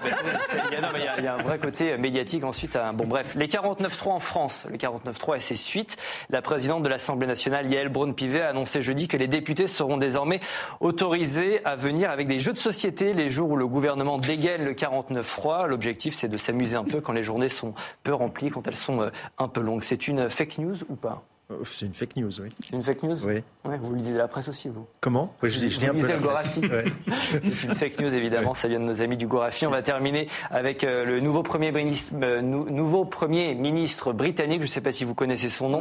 Il y, a un vrai côté médiatique ensuite. Bon, bref, les 49.3 en France, les 49.3 et ses suites. La présidente de l'Assemblée nationale, Yael Braun-Pivet, a annoncé jeudi que les députés seront désormais autorisés à venir avec des jeux de société les jours où le gouvernement dégaine le 49.3. L'objectif, c'est de s'amuser un peu quand les journées sont peu remplies, quand elles sont euh, un peu longues. C'est une fake news ou pas? C'est une fake news, oui. C'est une fake news Oui. vous lisez la presse aussi, vous Comment oui, Je, je, un peu le Gorafi. C'est une fake news, évidemment. Ça vient de nos amis du Gorafi. On va terminer avec euh, le nouveau premier ministre, euh, nouveau premier ministre britannique. Je ne sais pas si vous connaissez son nom.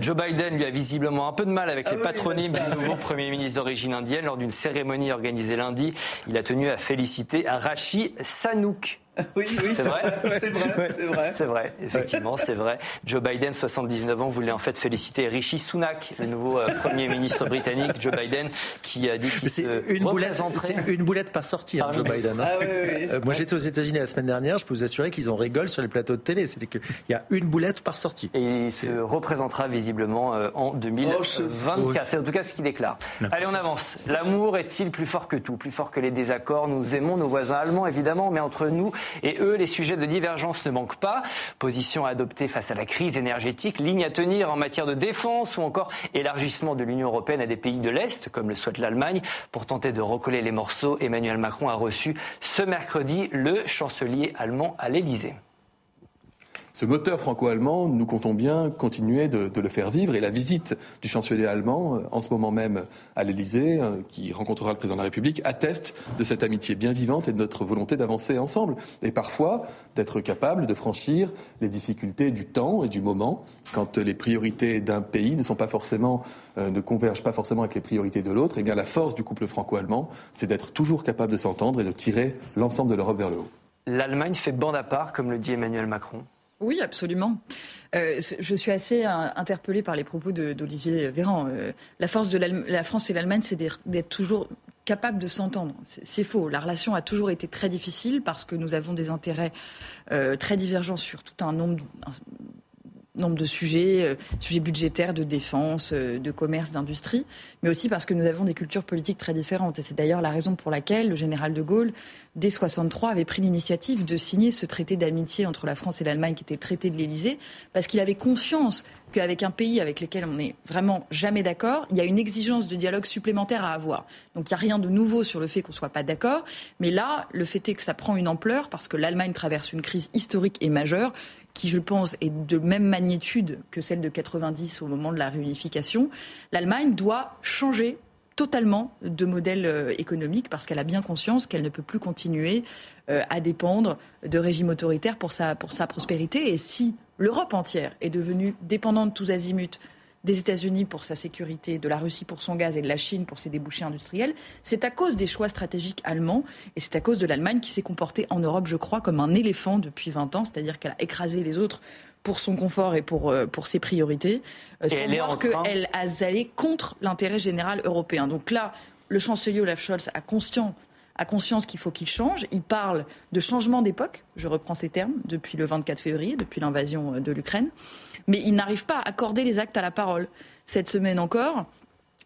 Joe Biden lui a visiblement un peu de mal avec ah les patronymes du nouveau premier ministre d'origine indienne. Lors d'une cérémonie organisée lundi, il a tenu à féliciter Rashi Sanouk. Oui, oui, c'est vrai. C'est vrai, c'est vrai. C'est vrai, effectivement, c'est vrai. Joe Biden, 79 ans, voulait en fait féliciter Rishi Sunak, le nouveau euh, Premier ministre britannique, Joe Biden, qui a dit qu'il se une boulette, C'est une boulette pas sortie, hein, Joe Biden. Hein. Ah, oui, oui. Euh, moi, j'étais aux États-Unis la semaine dernière, je peux vous assurer qu'ils en rigolent sur les plateaux de télé. C'était qu'il y a une boulette par sortie. Et il se représentera visiblement euh, en 2024. c'est en tout cas ce qu'il déclare. Allez, on avance. L'amour est-il plus fort que tout, plus fort que les désaccords? Nous aimons nos voisins allemands, évidemment, mais entre nous, Et eux, les sujets de divergence ne manquent pas. Position à adopter face à la crise énergétique, ligne à tenir en matière de défense ou encore élargissement de l'Union européenne à des pays de l'Est, comme le souhaite l'Allemagne. Pour tenter de recoller les morceaux, Emmanuel Macron a reçu ce mercredi le chancelier allemand à l'Élysée ce moteur franco-allemand, nous comptons bien continuer de, le faire vivre. Et la visite du chancelier allemand, euh, en ce moment même à l'Elysée, euh, qui rencontrera le président de la République, atteste de cette amitié bien vivante et de notre volonté d'avancer ensemble. Et parfois, d'être capable de franchir les difficultés du temps et du moment, quand les priorités d'un pays ne sont pas forcément, euh, ne convergent pas forcément avec les priorités de l'autre. Et eh bien, la force du couple franco-allemand, c'est d'être toujours capable de s'entendre et de tirer l'ensemble de l'Europe vers le haut. L'Allemagne fait bande à part, comme le dit Emmanuel Macron. Oui, absolument. Euh, je suis assez euh, interpellée par les propos d'Olivier Véran. Euh, la force de la France et l'Allemagne, c'est d'être toujours capable de s'entendre. C'est faux. La relation a toujours été très difficile parce que nous avons des intérêts très divergents sur tout un nombre, nombre de sujets, euh, sujets budgétaires, de défense, euh, de commerce, d'industrie, mais aussi parce que nous avons des cultures politiques très différentes. Et c'est d'ailleurs la raison pour laquelle le général de Gaulle, dès 63, avait pris l'initiative de signer ce traité d'amitié entre la France et l'Allemagne, qui était le traité de l'Élysée, parce qu'il avait conscience qu'avec un pays avec lequel on n'est vraiment jamais d'accord, il y a une exigence de dialogue supplémentaire à avoir. Donc il n'y a rien de nouveau sur le fait qu'on ne soit pas d'accord, mais là, le fait est que ça prend une ampleur parce que l'Allemagne traverse une crise historique et majeure qui, je pense, est de même magnitude que celle de 90 au moment de la réunification, l'Allemagne doit changer totalement de modèle euh, économique parce qu'elle a bien conscience qu'elle ne peut plus continuer euh, à dépendre de régimes autoritaires pour sa, pour sa prospérité. Et si l'Europe entière est devenue dépendante tous azimuts des États-Unis pour sa sécurité, de la Russie pour son gaz et de la Chine pour ses débouchés industriels, c'est à cause des choix stratégiques allemands et c'est à cause de l'Allemagne qui s'est comportée en Europe, je crois, comme un éléphant depuis 20 ans, c'est-à-dire qu'elle a écrasé les autres pour son confort et pour, euh, pour ses priorités, euh, sans voir qu'elle a allé contre l'intérêt général européen. Donc là, le chancelier Olaf Scholz a conscience a conscience qu'il faut qu'il change. Il parle de changement d'époque, je reprends ces termes, depuis le 24 février, depuis l'invasion euh, de l'Ukraine. Mais il n'arrive pas à accorder les actes à la parole. Cette semaine encore,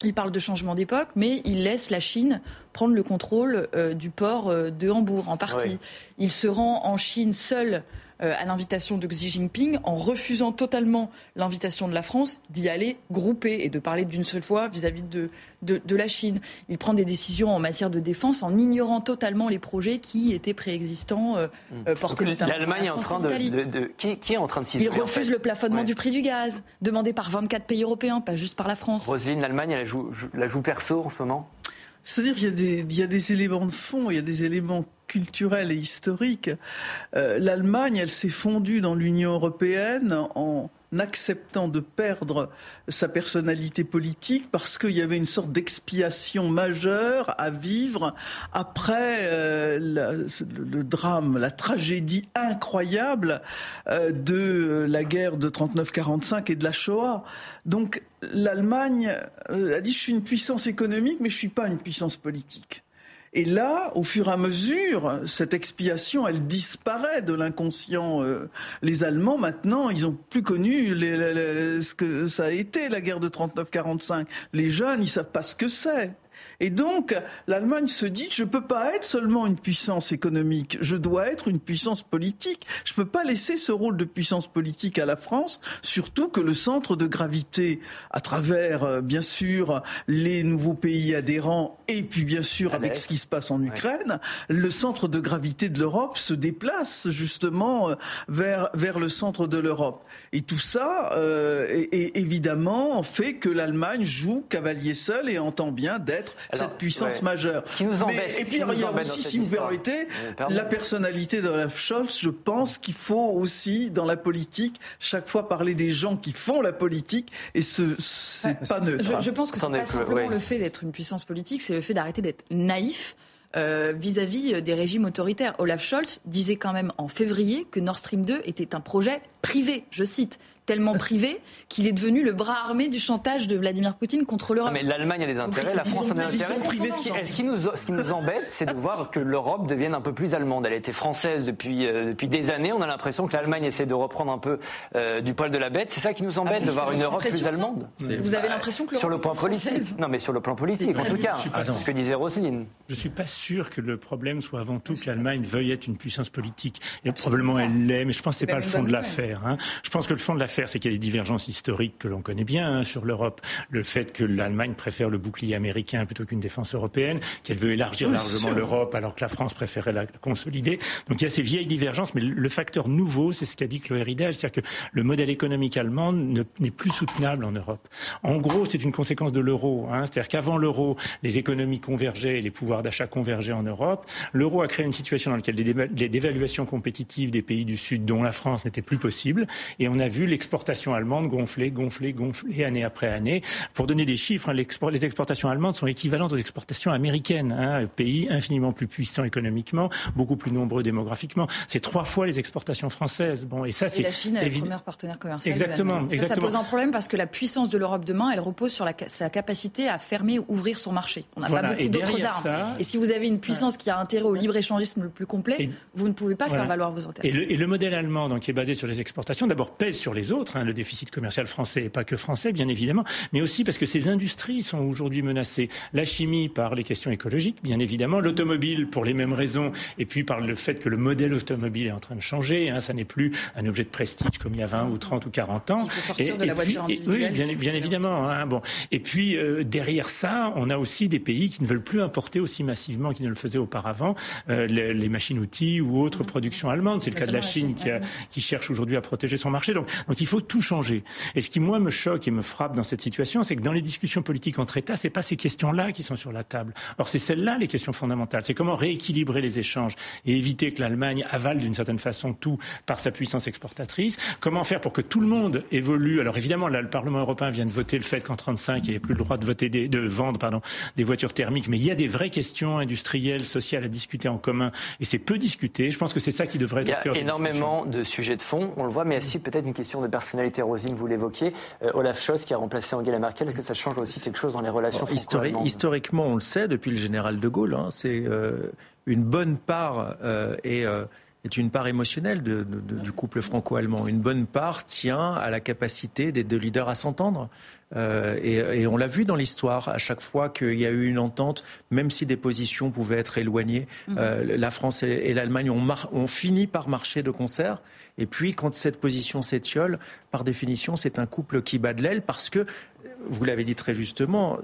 il parle de changement d'époque, mais il laisse la Chine prendre le contrôle euh, du port euh, de Hambourg en partie. Il se rend en Chine seul à l'invitation de Xi Jinping en refusant totalement l'invitation de la France d'y aller groupé et de parler d'une seule fois vis-à-vis de, de, la Chine. Il prend des décisions en matière de défense en ignorant totalement les projets qui étaient préexistants euh, euh portés L'Allemagne est en train de, qui, est en train de Il refuse le plafonnement du prix du gaz, demandé par 24 pays européens, pas juste par la France. Roselyne, l'Allemagne, elle joue, la joue perso en ce moment? C'est-à-dire qu'il y, a des éléments de fond, il y a des éléments culturels et historiques. Euh, L'Allemagne, elle s'est fondue dans l'Union européenne en acceptant de perdre sa personnalité politique parce qu'il y avait une sorte d'expiation majeure à vivre après euh, le, drame, la tragédie incroyable euh, de la guerre de 39-45 et de la Shoah. Donc l'Allemagne euh, a dit je suis une puissance économique mais je suis pas une puissance politique. Et là, au fur et à mesure, cette expiation, elle disparaît de l'inconscient. Euh, les Allemands, maintenant, ils ont plus connu ce que ça a été, la guerre de 39-45. Les jeunes, ils savent pas ce que c'est. Et donc, l'Allemagne se dit, je ne peux pas être seulement une puissance économique, je dois être une puissance politique. Je ne peux pas laisser ce rôle de puissance politique à la France, surtout que le centre de gravité, à travers, euh, bien sûr, les nouveaux pays adhérents, et puis bien sûr avec ce qui se passe en Ukraine, le centre de gravité de l'Europe se déplace justement euh, vers, vers le centre de l'Europe. Et tout ça, euh, évidemment, fait que l'Allemagne joue cavalier seul et entend bien d'être cette puissance majeure. et puis il y a aussi, si vous permettez, la personnalité de Olaf Scholz. Je pense qu'il faut aussi, dans la politique, chaque fois parler des gens qui font la politique et ce c'est pas neutre. Je, pense que c'est pas simplement le fait d'être une puissance politique, c'est le fait d'arrêter d'être naïf. Euh, vis-à-vis -vis des régimes autoritaires. Olaf Scholz disait quand même en février que Nord Stream 2 était un projet privé, je cite. Tellement privé qu'il est devenu le bras armé du chantage de Vladimir Poutine contre l'Europe. Mais l'Allemagne a des intérêts, la France a des intérêts. Ce qui, nous, ce qui nous embête, c'est de voir que l'Europe devienne un peu plus allemande. Elle était française depuis, euh, depuis des années. On a l'impression que l'Allemagne essaie de reprendre un peu euh, du poil de la bête. C'est ça qui nous embête, ah, de voir une Europe plus allemande. Vous avez l'impression que Sur le plan politique. Non, mais sur le plan politique, en tout cas. C'est ce que disait Roselyne. Je ne suis pas sûr que le problème soit avant tout que l'Allemagne veuille être une puissance politique. Et probablement elle l'est, mais je pense que ce n'est pas le fond de l'affaire. Hein. Je pense que le fond de l'affaire, c'est qu'il y a des divergences historiques que l'on connaît bien hein, sur l'Europe. Le fait que l'Allemagne préfère le bouclier américain plutôt qu'une défense européenne, qu'elle veut élargir largement l'Europe alors que la France préférait la consolider. Donc il y a ces vieilles divergences, mais le facteur nouveau, c'est ce qu'a dit Chloé Ridel, c'est-à-dire que le modèle économique allemand n'est plus soutenable en Europe. En gros, c'est une conséquence de l'euro. Hein. C'est-à-dire qu'avant l'euro, les économies convergeaient et les pouvoirs d'achat convergeaient en Europe. L'euro a créé une situation dans laquelle les dévaluations compétitives des pays du Sud, dont la France, n'étaient plus possibles. Et on a vu l'exportation allemande gonfler, gonfler, gonfler année après année. Pour donner des chiffres, hein, les exportations allemandes sont équivalentes aux exportations américaines. Hein, pays infiniment plus puissant économiquement, beaucoup plus nombreux démographiquement. C'est trois fois les exportations françaises. Bon, et ça, c'est la Chine est le premier partenaire commercial. Exactement, ça, exactement. Ça pose un problème parce que la puissance de l'Europe demain, elle repose sur la, sa capacité à fermer ou ouvrir son marché. On n'a pas beaucoup d'autres armes. Et si vous avez une puissance qui a intérêt au libre-échangisme le plus complet, vous ne pouvez pas faire valoir vos intérêts. Et le, modèle allemand, donc, qui est basé sur les exportations, d'abord pèse sur les autres. Hein, le déficit commercial français, et pas que français, bien évidemment, mais aussi parce que ces industries sont aujourd'hui menacées. La chimie par les questions écologiques, bien évidemment, l'automobile pour les mêmes raisons, et puis par le fait que le modèle automobile est en train de changer. Hein, ça n'est plus un objet de prestige comme il y a 20 ou 30 ou 40 ans. Il faut sortir et, de la voiture puis, Oui, bien, bien évidemment. Hein, bon. Et puis euh, derrière ça, on a aussi des pays qui ne veulent plus importer aussi massivement qu'ils ne le faisaient auparavant euh, les, machines-outils ou autres productions allemandes. C'est le cas de la Chine qui, a, qui cherche aujourd'hui à protéger son marché. Donc, donc il faut tout changer. Et ce qui moi me choque et me frappe dans cette situation, c'est que dans les discussions politiques entre États, c'est pas ces questions-là qui sont sur la table. Or, c'est celles-là les questions fondamentales. C'est comment rééquilibrer les échanges et éviter que l'Allemagne avale d'une certaine façon tout par sa puissance exportatrice. Comment faire pour que tout le monde évolue? Alors évidemment, là, le Parlement européen vient de voter le fait qu'en 35, il n'y ait plus le droit de voter des, de vendre pardon, des voitures thermiques, mais il y a des vraies questions industrielles, sociales à discuter en commun, et c'est peu discuté. Je pense que c'est ça qui devrait être. Il y a énormément de sujets de fond, on le voit, mais aussi peut-être une question de personnalité. Rosine, vous l'évoquiez, euh, Olaf Scholz qui a remplacé Angela Merkel, est-ce que ça change aussi quelque chose dans les relations franco Historiquement, on le sait depuis le général de Gaulle. Hein, c'est euh, une bonne part euh, et est une part émotionnelle de, du couple franco-allemand. Une bonne part tient à la capacité des deux leaders à s'entendre. Euh, et, on l'a vu dans l'histoire, à chaque fois qu'il y a eu une entente, même si des positions pouvaient être éloignées, mhm. euh, la France et, l'Allemagne ont, ont, fini par marcher de concert. Et puis, quand cette position s'étiole, par définition, c'est un couple qui bat de l'aile parce que, vous l'avez dit très justement,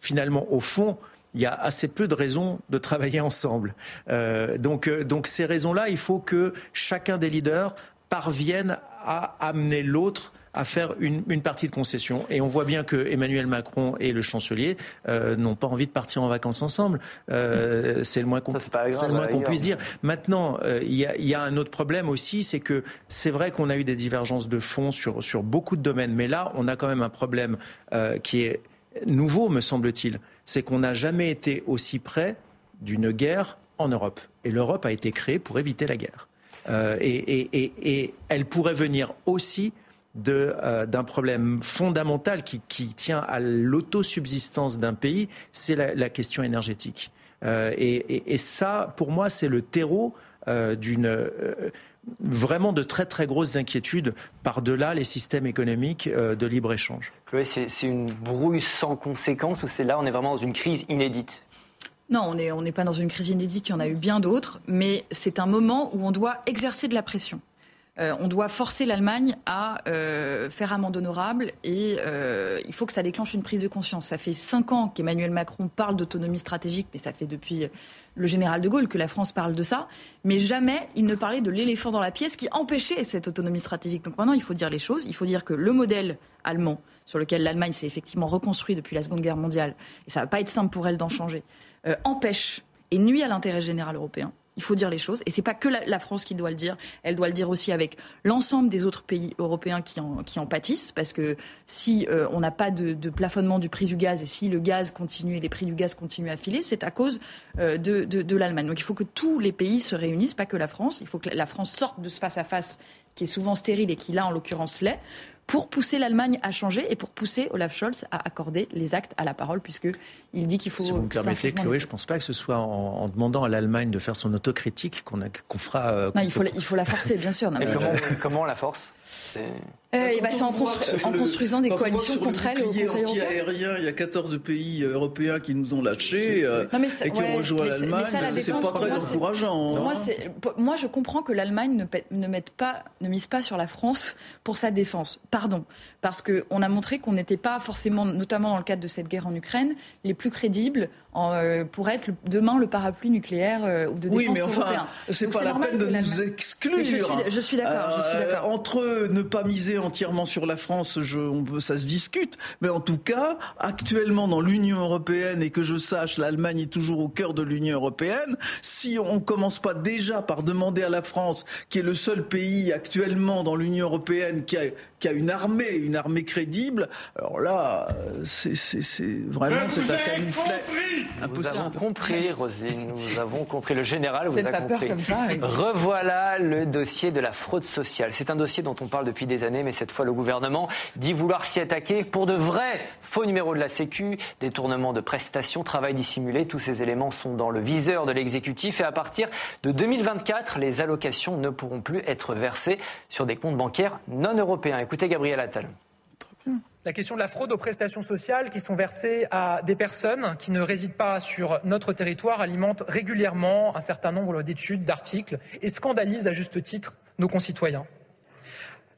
finalement, au fond, il y a assez peu de raisons de travailler ensemble. Euh, donc, donc ces raisons-là, il faut que chacun des leaders parvienne à amener l'autre à faire une, une, partie de concession. Et on voit bien que Emmanuel Macron et le chancelier euh, n'ont pas envie de partir en vacances ensemble. Euh, c'est le moins qu'on puisse dire. Maintenant, euh, il y, a, y, a, un autre problème aussi, c'est que c'est vrai qu'on a eu des divergences de fond sur, sur beaucoup de domaines, mais là, on a quand même un problème euh, qui est nouveau, me semble-t-il c'est qu'on n'a jamais été aussi près d'une guerre en Europe. Et l'Europe a été créée pour éviter la guerre. Euh, et, elle pourrait venir aussi euh, d'un problème fondamental qui, tient à l'autosubsistance d'un pays, c'est la, question énergétique. Euh, et, ça, pour moi, c'est le terreau d'une vraiment de très très grosses inquiétudes par-delà les systèmes économiques euh, de libre-échange. Chloé, c'est une brouille sans conséquence ou c'est là on est vraiment dans une crise inédite? Non, on n'est on pas dans une crise inédite, il y en a eu bien d'autres, mais c'est un moment où on doit exercer de la pression. Euh, on doit forcer l'Allemagne à euh, faire amende honorable et il faut que ça déclenche une prise de conscience. Ça fait cinq ans qu'Emmanuel Macron parle d'autonomie stratégique, mais ça fait depuis le général de Gaulle que la France parle de ça, mais jamais il ne parlait de l'éléphant dans la pièce qui empêchait cette autonomie stratégique. Donc maintenant, il faut dire les choses. Il faut dire que le modèle allemand, sur lequel l'Allemagne s'est effectivement reconstruit depuis la Seconde Guerre mondiale, et ça va pas être simple pour elle d'en changer, euh, empêche et nuit à l'intérêt général européen. Il faut dire les choses. Et c'est pas que la, France qui doit le dire. Elle doit le dire aussi avec l'ensemble des autres pays européens qui en, qui en pâtissent. Parce que si euh, on n'a pas de, plafonnement du prix du gaz et si le gaz continue, les prix du gaz continuent à filer, c'est à cause euh, de, de, l'Allemagne. Donc il faut que tous les pays se réunissent, pas que la France. Il faut que la France sorte de ce face-à-face qui est souvent stérile et qui là en l'occurrence l'est, pour pousser l'Allemagne à changer et pour pousser Olaf Scholz à accorder les actes à la parole, puisque il dit qu'il faut. Si vous me permettez, Chloé, je ne pense pas que ce soit en, demandant à l'Allemagne de faire son autocritique qu'on qu'on fera. Euh, non, il faut, il faut la forcer, bien sûr. mais... comment, comment la force? Euh, bah, c'est en, construisant des coalitions contre elle au Conseil européen. aérien, il y a 14 pays européens qui nous ont lâchés euh, et qui ont rejoint l'Allemagne. C'est pas très encourageant. Moi, moi, je comprends que l'Allemagne ne, ne, pas, ne mise pas sur la France pour sa défense. Pardon. Parce qu'on a montré qu'on n'était pas forcément, notamment dans le cadre de cette guerre en Ukraine, les plus crédibles euh, pour être demain le parapluie nucléaire euh, de défense oui, mais enfin. C'est pas la peine de nous exclure. Je suis, d'accord. Euh, ne pas miser entièrement sur la France, je, on ça se discute. Mais en tout cas, actuellement dans l'Union européenne et que je sache, l'Allemagne est toujours au cœur de l'Union européenne. Si on commence pas déjà par demander à la France, qui est le seul pays actuellement dans l'Union européenne qui a, qui a une armée, une armée crédible, alors là, c'est vraiment c'est un camouflet. Nous avons compris, Roselyne, nous avons compris. Le général vous, a compris. Revoilà le dossier de la fraude sociale. C'est un dossier dont on parle depuis des années, mais cette fois le gouvernement dit vouloir s'y attaquer pour de vrais faux numéros de la Sécu, détournement de prestations, travail dissimulé. Tous ces éléments sont dans le viseur de l'exécutif et à partir de 2024, les allocations ne pourront plus être versées sur des comptes bancaires non européens. Écoutez Gabriel Attal la question de la fraude aux prestations sociales qui sont versées à des personnes qui ne résident pas sur notre territoire alimente régulièrement un certain nombre d'études, d'articles et scandalise à juste titre nos concitoyens.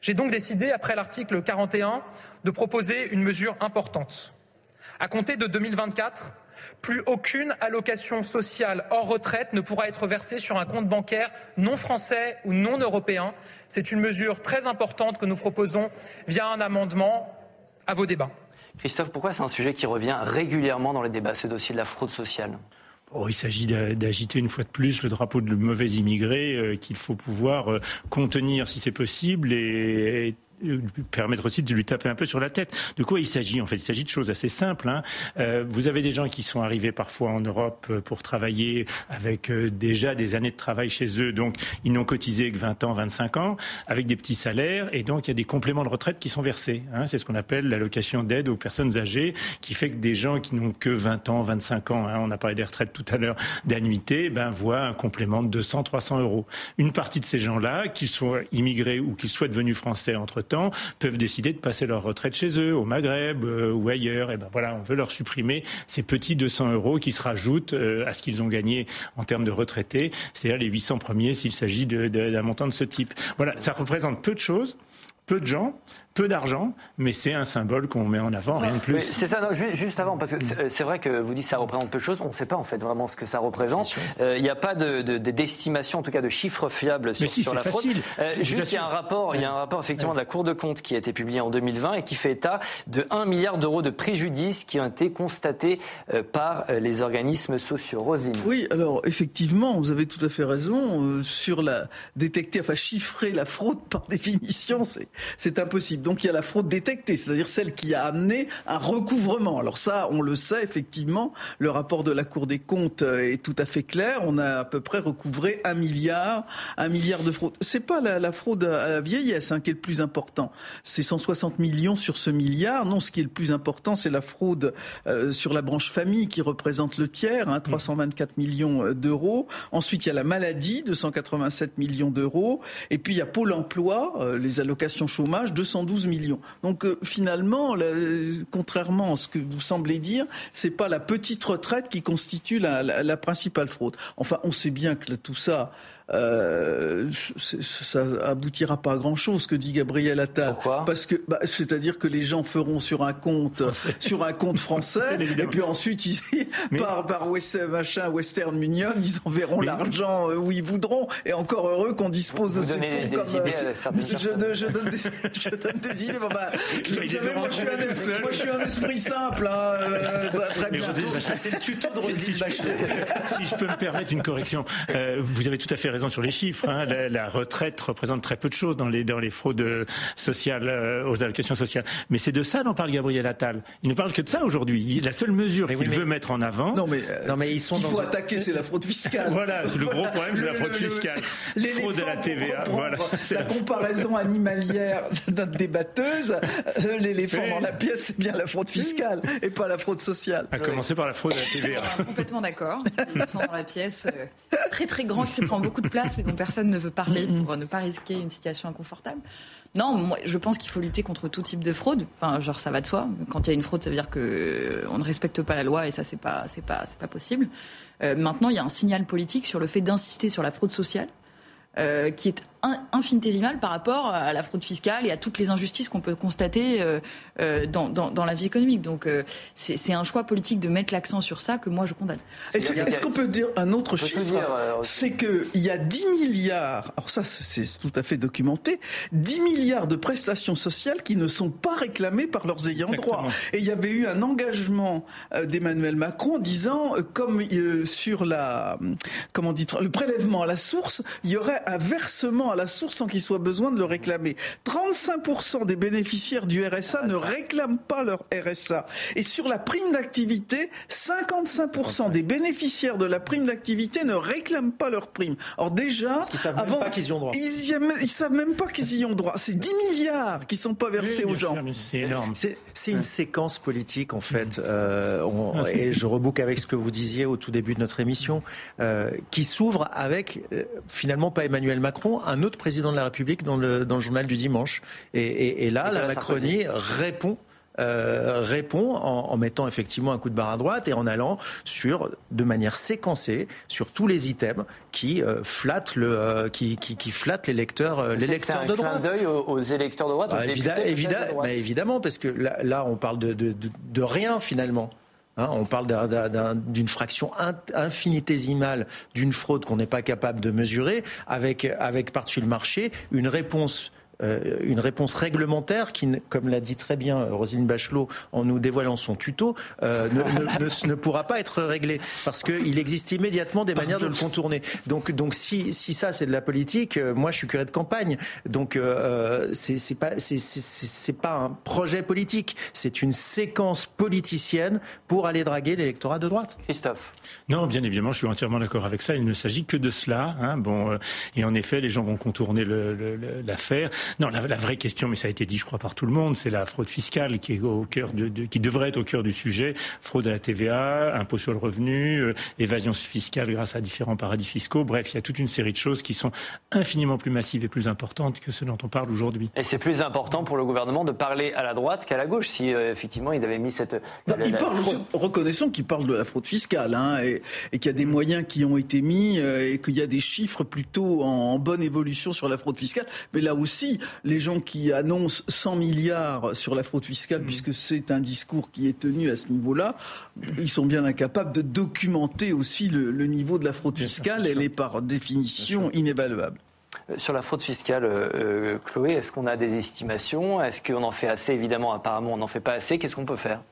J'ai donc décidé, après l'article 41, de proposer une mesure importante. À compter de 2024, plus aucune allocation sociale hors retraite ne pourra être versée sur un compte bancaire non français ou non européen. C'est une mesure très importante que nous proposons via un amendement à vos débats. Christophe, pourquoi c'est un sujet qui revient régulièrement dans les débats, ce dossier de la fraude sociale? Oh, il s'agit d'agiter une fois de plus le drapeau de mauvais immigrés euh, qu'il faut pouvoir euh, contenir si c'est possible et, euh, permettre aussi de lui taper un peu sur la tête. De quoi il s'agit En fait, il s'agit de choses assez simples. Hein. Euh, vous avez des gens qui sont arrivés parfois en Europe euh, pour travailler avec déjà des années de travail chez eux, donc ils n'ont cotisé que 20 ans, 25 ans, avec des petits salaires, et donc il y a des compléments de retraite qui sont versés. Hein. C'est ce qu'on appelle l'allocation d'aide aux personnes âgées, qui fait que des gens qui n'ont que 20 ans, 25 ans, hein, on a parlé des retraites tout à l'heure, d'annuité, ben voient un complément de 200, 300 euros. Une partie de ces gens-là, qu'ils soient immigrés ou qu'ils soient devenus français entre-temps, peuvent décider de passer leur retraite chez eux, au Maghreb euh, ou ailleurs. Et ben voilà, on veut leur supprimer ces petits 200 euros qui se rajoutent euh, à ce qu'ils ont gagné en termes de retraités, c'est-à-dire les 800 premiers s'il s'agit d'un montant de ce type. Voilà, ça représente peu de choses peu de gens, peu d'argent, mais c'est un symbole qu'on met en avant, rien de plus. C'est ça, juste, avant, parce que c'est vrai que vous dites que ça représente peu de choses, on ne sait pas en fait vraiment ce que ça représente. Euh, il n'y a pas d'estimation, de, en tout cas de chiffres fiables sur, mais si, sur la fraude. Euh, juste, il y a un rapport, il y a un rapport effectivement de la Cour de compte qui a été publié en 2020 et qui fait état de 1 milliard d'euros de préjudices qui ont été constatés euh, par les organismes sociaux. Rosine. Oui, alors effectivement, vous avez tout à fait raison. sur la détecter, enfin chiffrer la fraude par définition, c'est impossible. Donc il y a la fraude détectée, c'est-à-dire celle qui a amené un recouvrement. Alors ça, on le sait effectivement, le rapport de la Cour des comptes euh, est tout à fait clair. On a à peu près recouvré un milliard, un milliard de fraude. C'est pas la, fraude à la vieillesse hein, qui est le plus important. C'est 160 millions sur ce milliard. Non, ce qui est le plus important, c'est la fraude euh, sur la branche famille qui représente le tiers, hein, 324 millions euh, d'euros. Ensuite, il y a la maladie, 287 millions d'euros. Et puis il y a Pôle Emploi, les allocations chômage, 212 millions. Donc euh, finalement, contrairement à ce que vous semblez dire, c'est pas la petite retraite qui constitue la, la principale fraude. Enfin, on sait bien que tout ça, euh, ça aboutira pas à grand chose ce que dit Gabriel Attal. Pourquoi? Parce que, bah, c'est-à-dire que les gens feront sur un compte, sur un compte français, et puis ensuite ils, par, par machin, Western Union, ils enverront l'argent euh, où ils voudront. Et encore heureux qu'on dispose de ces fonds. Comme, euh, je, je, donne je donne des idées. Bon, bah, vous savez, moi, je suis un, moi, je suis un esprit simple. Hein, euh, très bien. C'est le tuto de Rosine Bachelot. Si je peux me permettre une correction, euh, vous avez tout à fait raison sur les chiffres. Hein. La, la, retraite représente très peu de choses dans les, dans les fraudes sociales, euh, aux allocations sociales. Mais c'est de ça dont parle Gabriel Attal. Il ne parle que de ça aujourd'hui. La seule mesure qu'il veut mettre en avant. Non, mais, euh, non, mais ils sont. Il faut attaquer, c'est la fraude fiscale. voilà, c'est le gros problème, c'est la fraude fiscale. Les fraude de la TVA. Voilà, la comparaison animalière de notre débatteuse. Euh, l'éléphant dans la pièce, c'est bien la fraude fiscale et pas la fraude sociale. À commencer par la fraude de la TVA. complètement d'accord. L'éléphant dans la pièce, euh, très très grand, qui prend beaucoup de place, mais dont personne ne veut parler pour ne pas risquer une situation inconfortable. Non, moi, je pense qu'il faut lutter contre tout type de fraude. Enfin, genre, ça va de soi. Quand il y a une fraude, ça veut dire que on ne respecte pas la loi et ça, c'est pas, c'est pas, c'est pas possible. Euh, maintenant, il y a un signal politique sur le fait d'insister sur la fraude sociale. Euh, qui est infinitésimale par rapport à la fraude fiscale et à toutes les injustices qu'on peut constater euh, euh, dans, dans, dans, la vie économique. Donc euh, c'est un choix politique de mettre l'accent sur ça que moi je condamne. Est-ce qu'on peut dire un autre chiffre C'est qu'il y a 10 milliards, alors ça c'est tout à fait documenté, 10 milliards de prestations sociales qui ne sont pas réclamées par leurs ayants droit. Et il y avait eu un engagement d'Emmanuel Macron disant, comme sur la, comment dit, le prélèvement à la source, il y aurait un versement à la source sans qu'il soit besoin de le réclamer. 35% des bénéficiaires du RSA ne réclament pas leur RSA. Et sur la prime d'activité, 55% des bénéficiaires de la prime d'activité ne réclament pas leur prime. Or déjà, ils savent avant, même pas qu'ils y ont droit. Ils, savent même pas qu'ils y ont droit. C'est 10 milliards qui sont pas versés aux gens. C'est énorme. C'est une séquence politique en fait. Euh, ah, et je reboucle avec ce que vous disiez au tout début de notre émission, euh, qui s'ouvre avec euh, finalement pas Emmanuel Macron, un autre président de la République dans le, dans le journal du dimanche. Et, et, là, la Macronie répond. Euh, répond en, en, mettant effectivement un coup de barre à droite et en allant sur de manière séquencée sur tous les items qui euh, flattent le euh, qui, qui, qui flattent les lecteurs euh, les lecteurs de droite. d'œil aux, électeurs de droite. Bah, bah, évidemment parce que là, là on parle de, de, de, de rien finalement. Hein, on parle d'une fraction infinitésimale d'une fraude qu'on n'est pas capable de mesurer, avec, avec par-dessus le marché une réponse euh, une réponse réglementaire qui, comme l'a dit très bien Rosine Bachelot en nous dévoilant son tuto, euh, ne, ne, pourra pas être réglée parce qu'il existe immédiatement des manières de le contourner. Donc, donc si, si ça c'est de la politique, euh, moi je suis curé de campagne, donc euh, c'est pas c'est pas un projet politique, c'est une séquence politicienne pour aller draguer l'électorat de droite. Christophe. Non, bien évidemment, je suis entièrement d'accord avec ça. Il ne s'agit que de cela. Hein. Bon, et en effet, les gens vont contourner l'affaire. Non, la, vraie question, mais ça a été dit, je crois, par tout le monde, c'est la fraude fiscale qui est au cœur de, qui devrait être au cœur du sujet. Fraude à la TVA, impôt sur le revenu, euh, évasion fiscale grâce à différents paradis fiscaux. Bref, il y a toute une série de choses qui sont infiniment plus massives et plus importantes que ce dont on parle aujourd'hui. Et c'est plus important pour le gouvernement de parler à la droite qu'à la gauche, si euh, effectivement il avait mis cette. il parle, reconnaissons qu'il parle de la fraude fiscale, hein, et, qu'il y a des moyens qui ont été mis, euh, et qu'il y a des chiffres plutôt en bonne évolution sur la fraude fiscale. Mais là aussi, les gens qui annoncent 100 milliards sur la fraude fiscale, mm. puisque c'est un discours qui est tenu à ce niveau-là, ils sont bien incapables de documenter aussi le, niveau de la fraude fiscale. Elle est par définition inévaluable. Euh, sur la fraude fiscale, euh, euh, Chloé, est-ce qu'on a des estimations? Est-ce qu'on en fait assez? Évidemment, apparemment, on n'en fait pas assez. Qu'est-ce qu'on peut faire?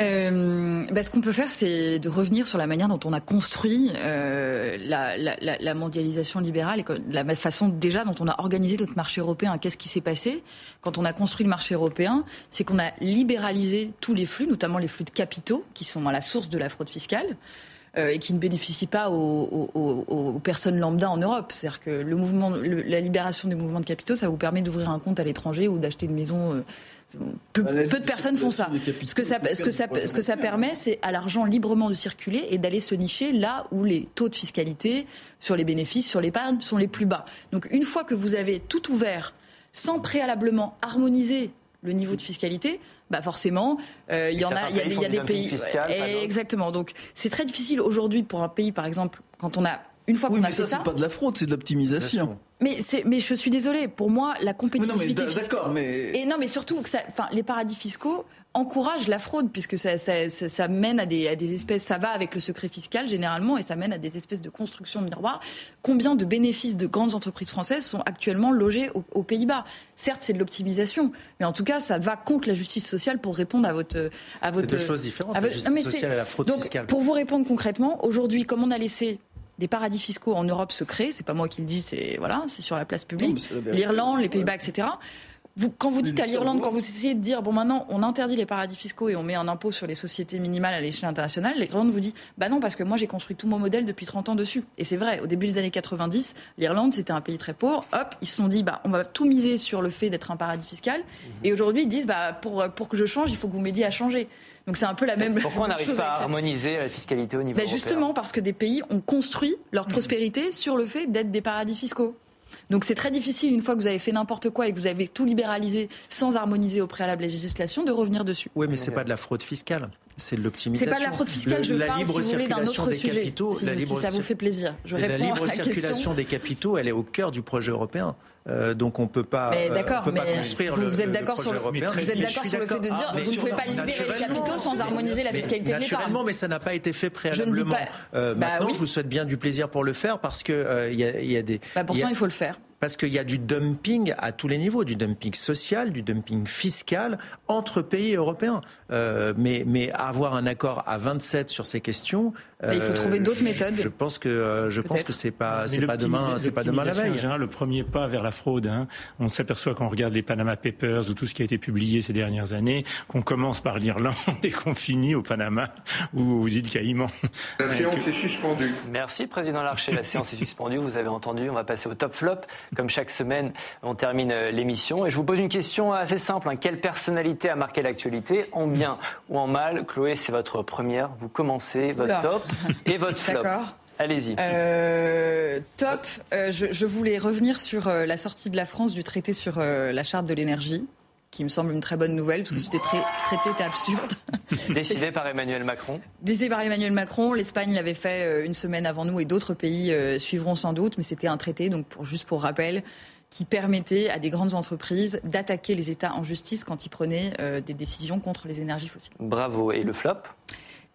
Euh, bah, ce qu'on peut faire, c'est de revenir sur la manière dont on a construit euh, la, la, la, mondialisation libérale et la façon déjà dont on a organisé notre marché européen. Qu'est-ce qui s'est passé? Quand on a construit le marché européen C'est qu'on a libéralisé tous les flux, notamment les flux de capitaux, qui sont à la source de la fraude fiscale. Euh, et qui ne bénéficient pas aux, aux, aux, personnes lambda en Europe. C'est-à-dire que le mouvement, la libération des mouvements de capitaux, ça vous permet d'ouvrir un compte à l'étranger ou d'acheter une maison euh, peu, de personnes font ça. Ce que ça, ce que ça, ce que ça permet, c'est à l'argent librement de circuler et d'aller se nicher là où les taux de fiscalité sur les bénéfices, sur l'épargne sont les plus bas. Donc une fois que vous avez tout ouvert, sans préalablement harmoniser le niveau de fiscalité, bah forcément, euh, il y en a, il y a, des pays. exactement. Donc c'est très difficile aujourd'hui pour un pays, par exemple, quand on a une fois qu'on a ça, ça, c'est pas de la fraude, c'est de l'optimisation. Mais, mais je suis désolée. Pour moi, la compétitivité. d'accord, mais. Et non, mais surtout, que ça, enfin, les paradis fiscaux encourage la fraude, puisque ça, ça, mène à des, à des, espèces, ça va avec le secret fiscal généralement, et ça mène à des espèces de construction miroir. Combien de bénéfices de grandes entreprises françaises sont actuellement logés aux, Pays-Bas? Certes, c'est de l'optimisation, mais en tout cas, ça va contre la justice sociale pour répondre à votre... À votre c'est deux choses différentes, la justice sociale et la fraude Donc, fiscale. Pour vous répondre concrètement, aujourd'hui, comme on a laissé des paradis fiscaux en Europe se créent, c'est pas moi qui le dis, c'est voilà, c'est sur la place publique, l'Irlande, les Pays-Bas, etc quand vous dites à l'Irlande, quand vous essayez de dire, bon, maintenant, on interdit les paradis fiscaux et on met un impôt sur les sociétés minimales à l'échelle internationale, l'Irlande vous dit, bah non, parce que moi, j'ai construit tout mon modèle depuis 30 ans dessus. Et c'est vrai, au début des années 90, l'Irlande, c'était un pays très pauvre. Hop, ils se sont dit, bah, on va tout miser sur le fait d'être un paradis fiscal. Et aujourd'hui, ils disent, bah, pour, pour que je change, il faut que vous m'aidiez à changer. Donc c'est un peu la même. Pourquoi on n'arrive pas à harmoniser la fiscalité au niveau bah, Justement parce que des pays ont construit leur prospérité sur le fait d'être des paradis fiscaux. Donc c'est très difficile, une fois que vous avez fait n'importe quoi et que vous avez tout libéralisé sans harmoniser au préalable la législation, de revenir dessus. Oui, mais c'est pas de la fraude fiscale. C'est de l'optimisation. C'est pas de la fraude fiscale, je la parle, libre si vous voulez, d'un autre sujet, capitaux, si, la libre ça vous fait plaisir. Je la libre circulation des capitaux, elle est au cœur du projet européen. Euh, donc on peut pas, mais d'accord, mais construire vous, êtes d'accord sur le, vous êtes d'accord sur le fait de dire ah, vous ne pouvez pas libérer les capitaux sans harmoniser la fiscalité de l'épargne. Naturellement, mais ça n'a pas été fait préalablement. Euh, bah maintenant, je vous souhaite bien du plaisir pour le faire parce que euh, il y, a, des. Bah, pourtant, il faut le faire parce qu'il y a du dumping à tous les niveaux, du dumping social, du dumping fiscal entre pays européens. Euh, mais, mais avoir un accord à 27 sur ces questions, il faut trouver d'autres euh, méthodes. Je pense que euh, je pense que c'est pas c'est pas demain c'est pas demain la veille. le premier pas vers la fraude. Hein. On s'aperçoit quand on regarde les Panama Papers ou tout ce qui a été publié ces dernières années, qu'on commence par l'Irlande et qu'on finit au Panama ou aux îles Caïmans. La séance est suspendue. Merci président Larcher. La séance est suspendue. Vous avez entendu. On va passer au top flop. Comme chaque semaine, on termine euh, l'émission et je vous pose une question assez simple. Hein. Quelle personnalité a marqué l'actualité, en bien ou en mal? Chloé, c'est votre première. Vous commencez votre top. Et votre flop D'accord. Allez-y. Euh, top. Euh, je, voulais revenir sur euh, la sortie de la France du traité sur la charte de l'énergie qui me semble une très bonne nouvelle, parce que ce traité était absurde. Décidé par Emmanuel Macron Décidé par Emmanuel Macron. L'Espagne l'avait fait une semaine avant nous et d'autres pays suivront sans doute, mais c'était un traité, donc pour, juste pour rappel, qui permettait à des grandes entreprises d'attaquer les États en justice quand ils prenaient des décisions contre les énergies fossiles. Bravo. Et le flop?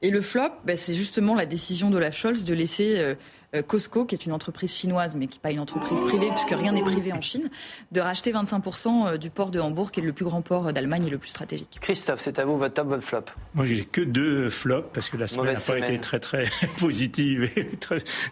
Et le flop, bah, c'est justement la décision de la Scholz de laisser euh, euh, Costco, qui est une entreprise chinoise, mais qui n'est pas une entreprise privée, puisque rien n'est privé en Chine, de racheter 25% euh, du port de Hambourg, qui est le plus grand port d'Allemagne et le plus stratégique. Christophe, c'est à vous votre top, votre flop. Moi, j'ai que deux flops, parce que la semaine n'a pas été très très positive et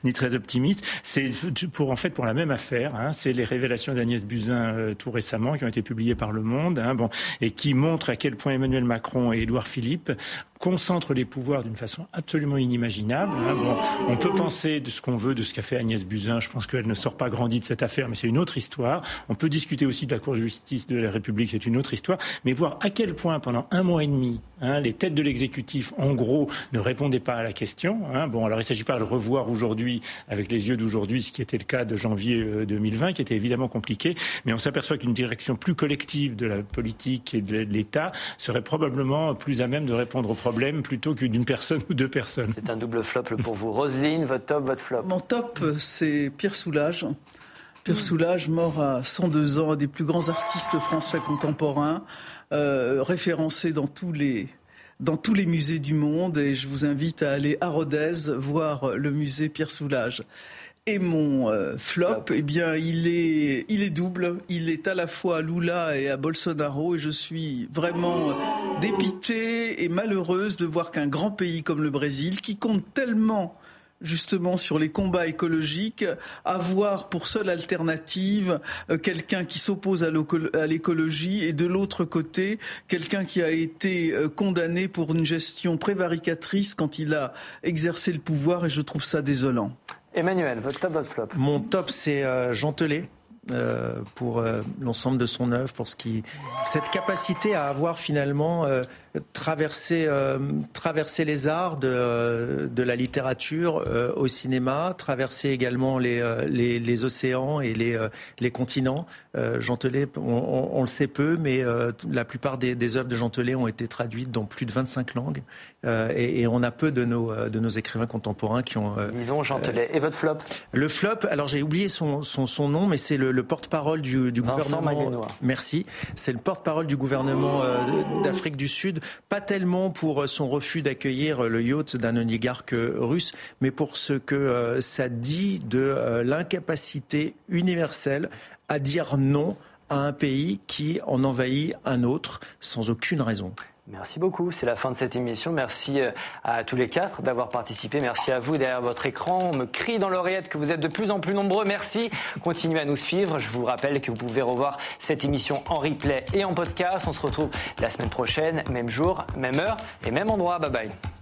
ni très optimiste. C'est pour en fait pour la même affaire. Hein, c'est les révélations d'Agnès Buzyn euh, tout récemment, qui ont été publiées par Le Monde, hein, bon, et qui montrent à quel point Emmanuel Macron et Édouard Philippe concentrent les pouvoirs d'une façon absolument inimaginable. Hein. Bon, on peut penser de ce qu'on veut de ce qu'a fait Agnès Buzyn. Je pense qu'elle ne sort pas grandie de cette affaire, mais c'est une autre histoire. On peut discuter aussi de la Cour de justice de la République, c'est une autre histoire. Mais voir à quel point, pendant un mois et demi, hein, les têtes de l'exécutif, en gros, ne répondaient pas à la question. Hein. Bon, alors il ne s'agit pas de revoir aujourd'hui, avec les yeux d'aujourd'hui, ce qui était le cas de janvier 2020, euh, qui était évidemment compliqué. Mais on s'aperçoit qu'une direction plus collective de la politique et de l'État serait probablement plus à même de répondre aux problèmes plutôt que d'une personne ou deux personnes. C'est un double flop pour vous. Roselyne, votre top, votre flop top, c'est Pierre Soulages. Pierre Soulages, mort à 102 ans, un des plus grands artistes français contemporains, euh, référencé dans tous les dans tous les musées du monde et je vous invite à aller à Rodez voir le musée Pierre Soulages. Et mon euh, flop, eh bien, il est, il est double. Il est à la fois à Lula et à Bolsonaro. Et je suis vraiment dépitée et malheureuse de voir qu'un grand pays comme le Brésil, qui compte tellement justement sur les combats écologiques, avoir pour seule alternative euh, quelqu'un qui s'oppose à l'écologie et de l'autre côté quelqu'un qui a été euh, condamné pour une gestion prévaricatrice quand il a exercé le pouvoir et je trouve ça désolant. Emmanuel, votre top, votre flop Mon top, c'est euh, Jean Telet. Pour l'ensemble de son œuvre, pour ce qui cette capacité à avoir finalement euh, traverser les arts de, euh, de la littérature euh, au cinéma, traverser également les, les, les océans et les, les continents. Jean on, on, le sait peu, mais la plupart des, des œuvres de Jean ont été traduites dans plus de 25 langues. Et, et, on a peu de nos, de nos écrivains contemporains qui ont... Disons Jean Et votre flop? Le flop, alors j'ai oublié son, son, son, nom, mais c'est le, le porte-parole du, du gouvernement. Merci. C'est le porte-parole du gouvernement euh, d'Afrique du Sud, pas tellement pour son refus d'accueillir le yacht d'un oligarque russe, mais pour ce que ça dit de l'incapacité universelle à dire non à un pays qui en envahit un autre sans aucune raison. Merci beaucoup. C'est la fin de cette émission. Merci euh, à tous les quatre d'avoir participé. Merci à vous derrière votre écran. On me crie dans l'oreillette que vous êtes de plus en plus nombreux. Merci. Continuez à nous suivre. Je vous rappelle que vous pouvez revoir cette émission en replay et en podcast. On se retrouve la semaine prochaine, même jour, même heure et même endroit. Bye bye.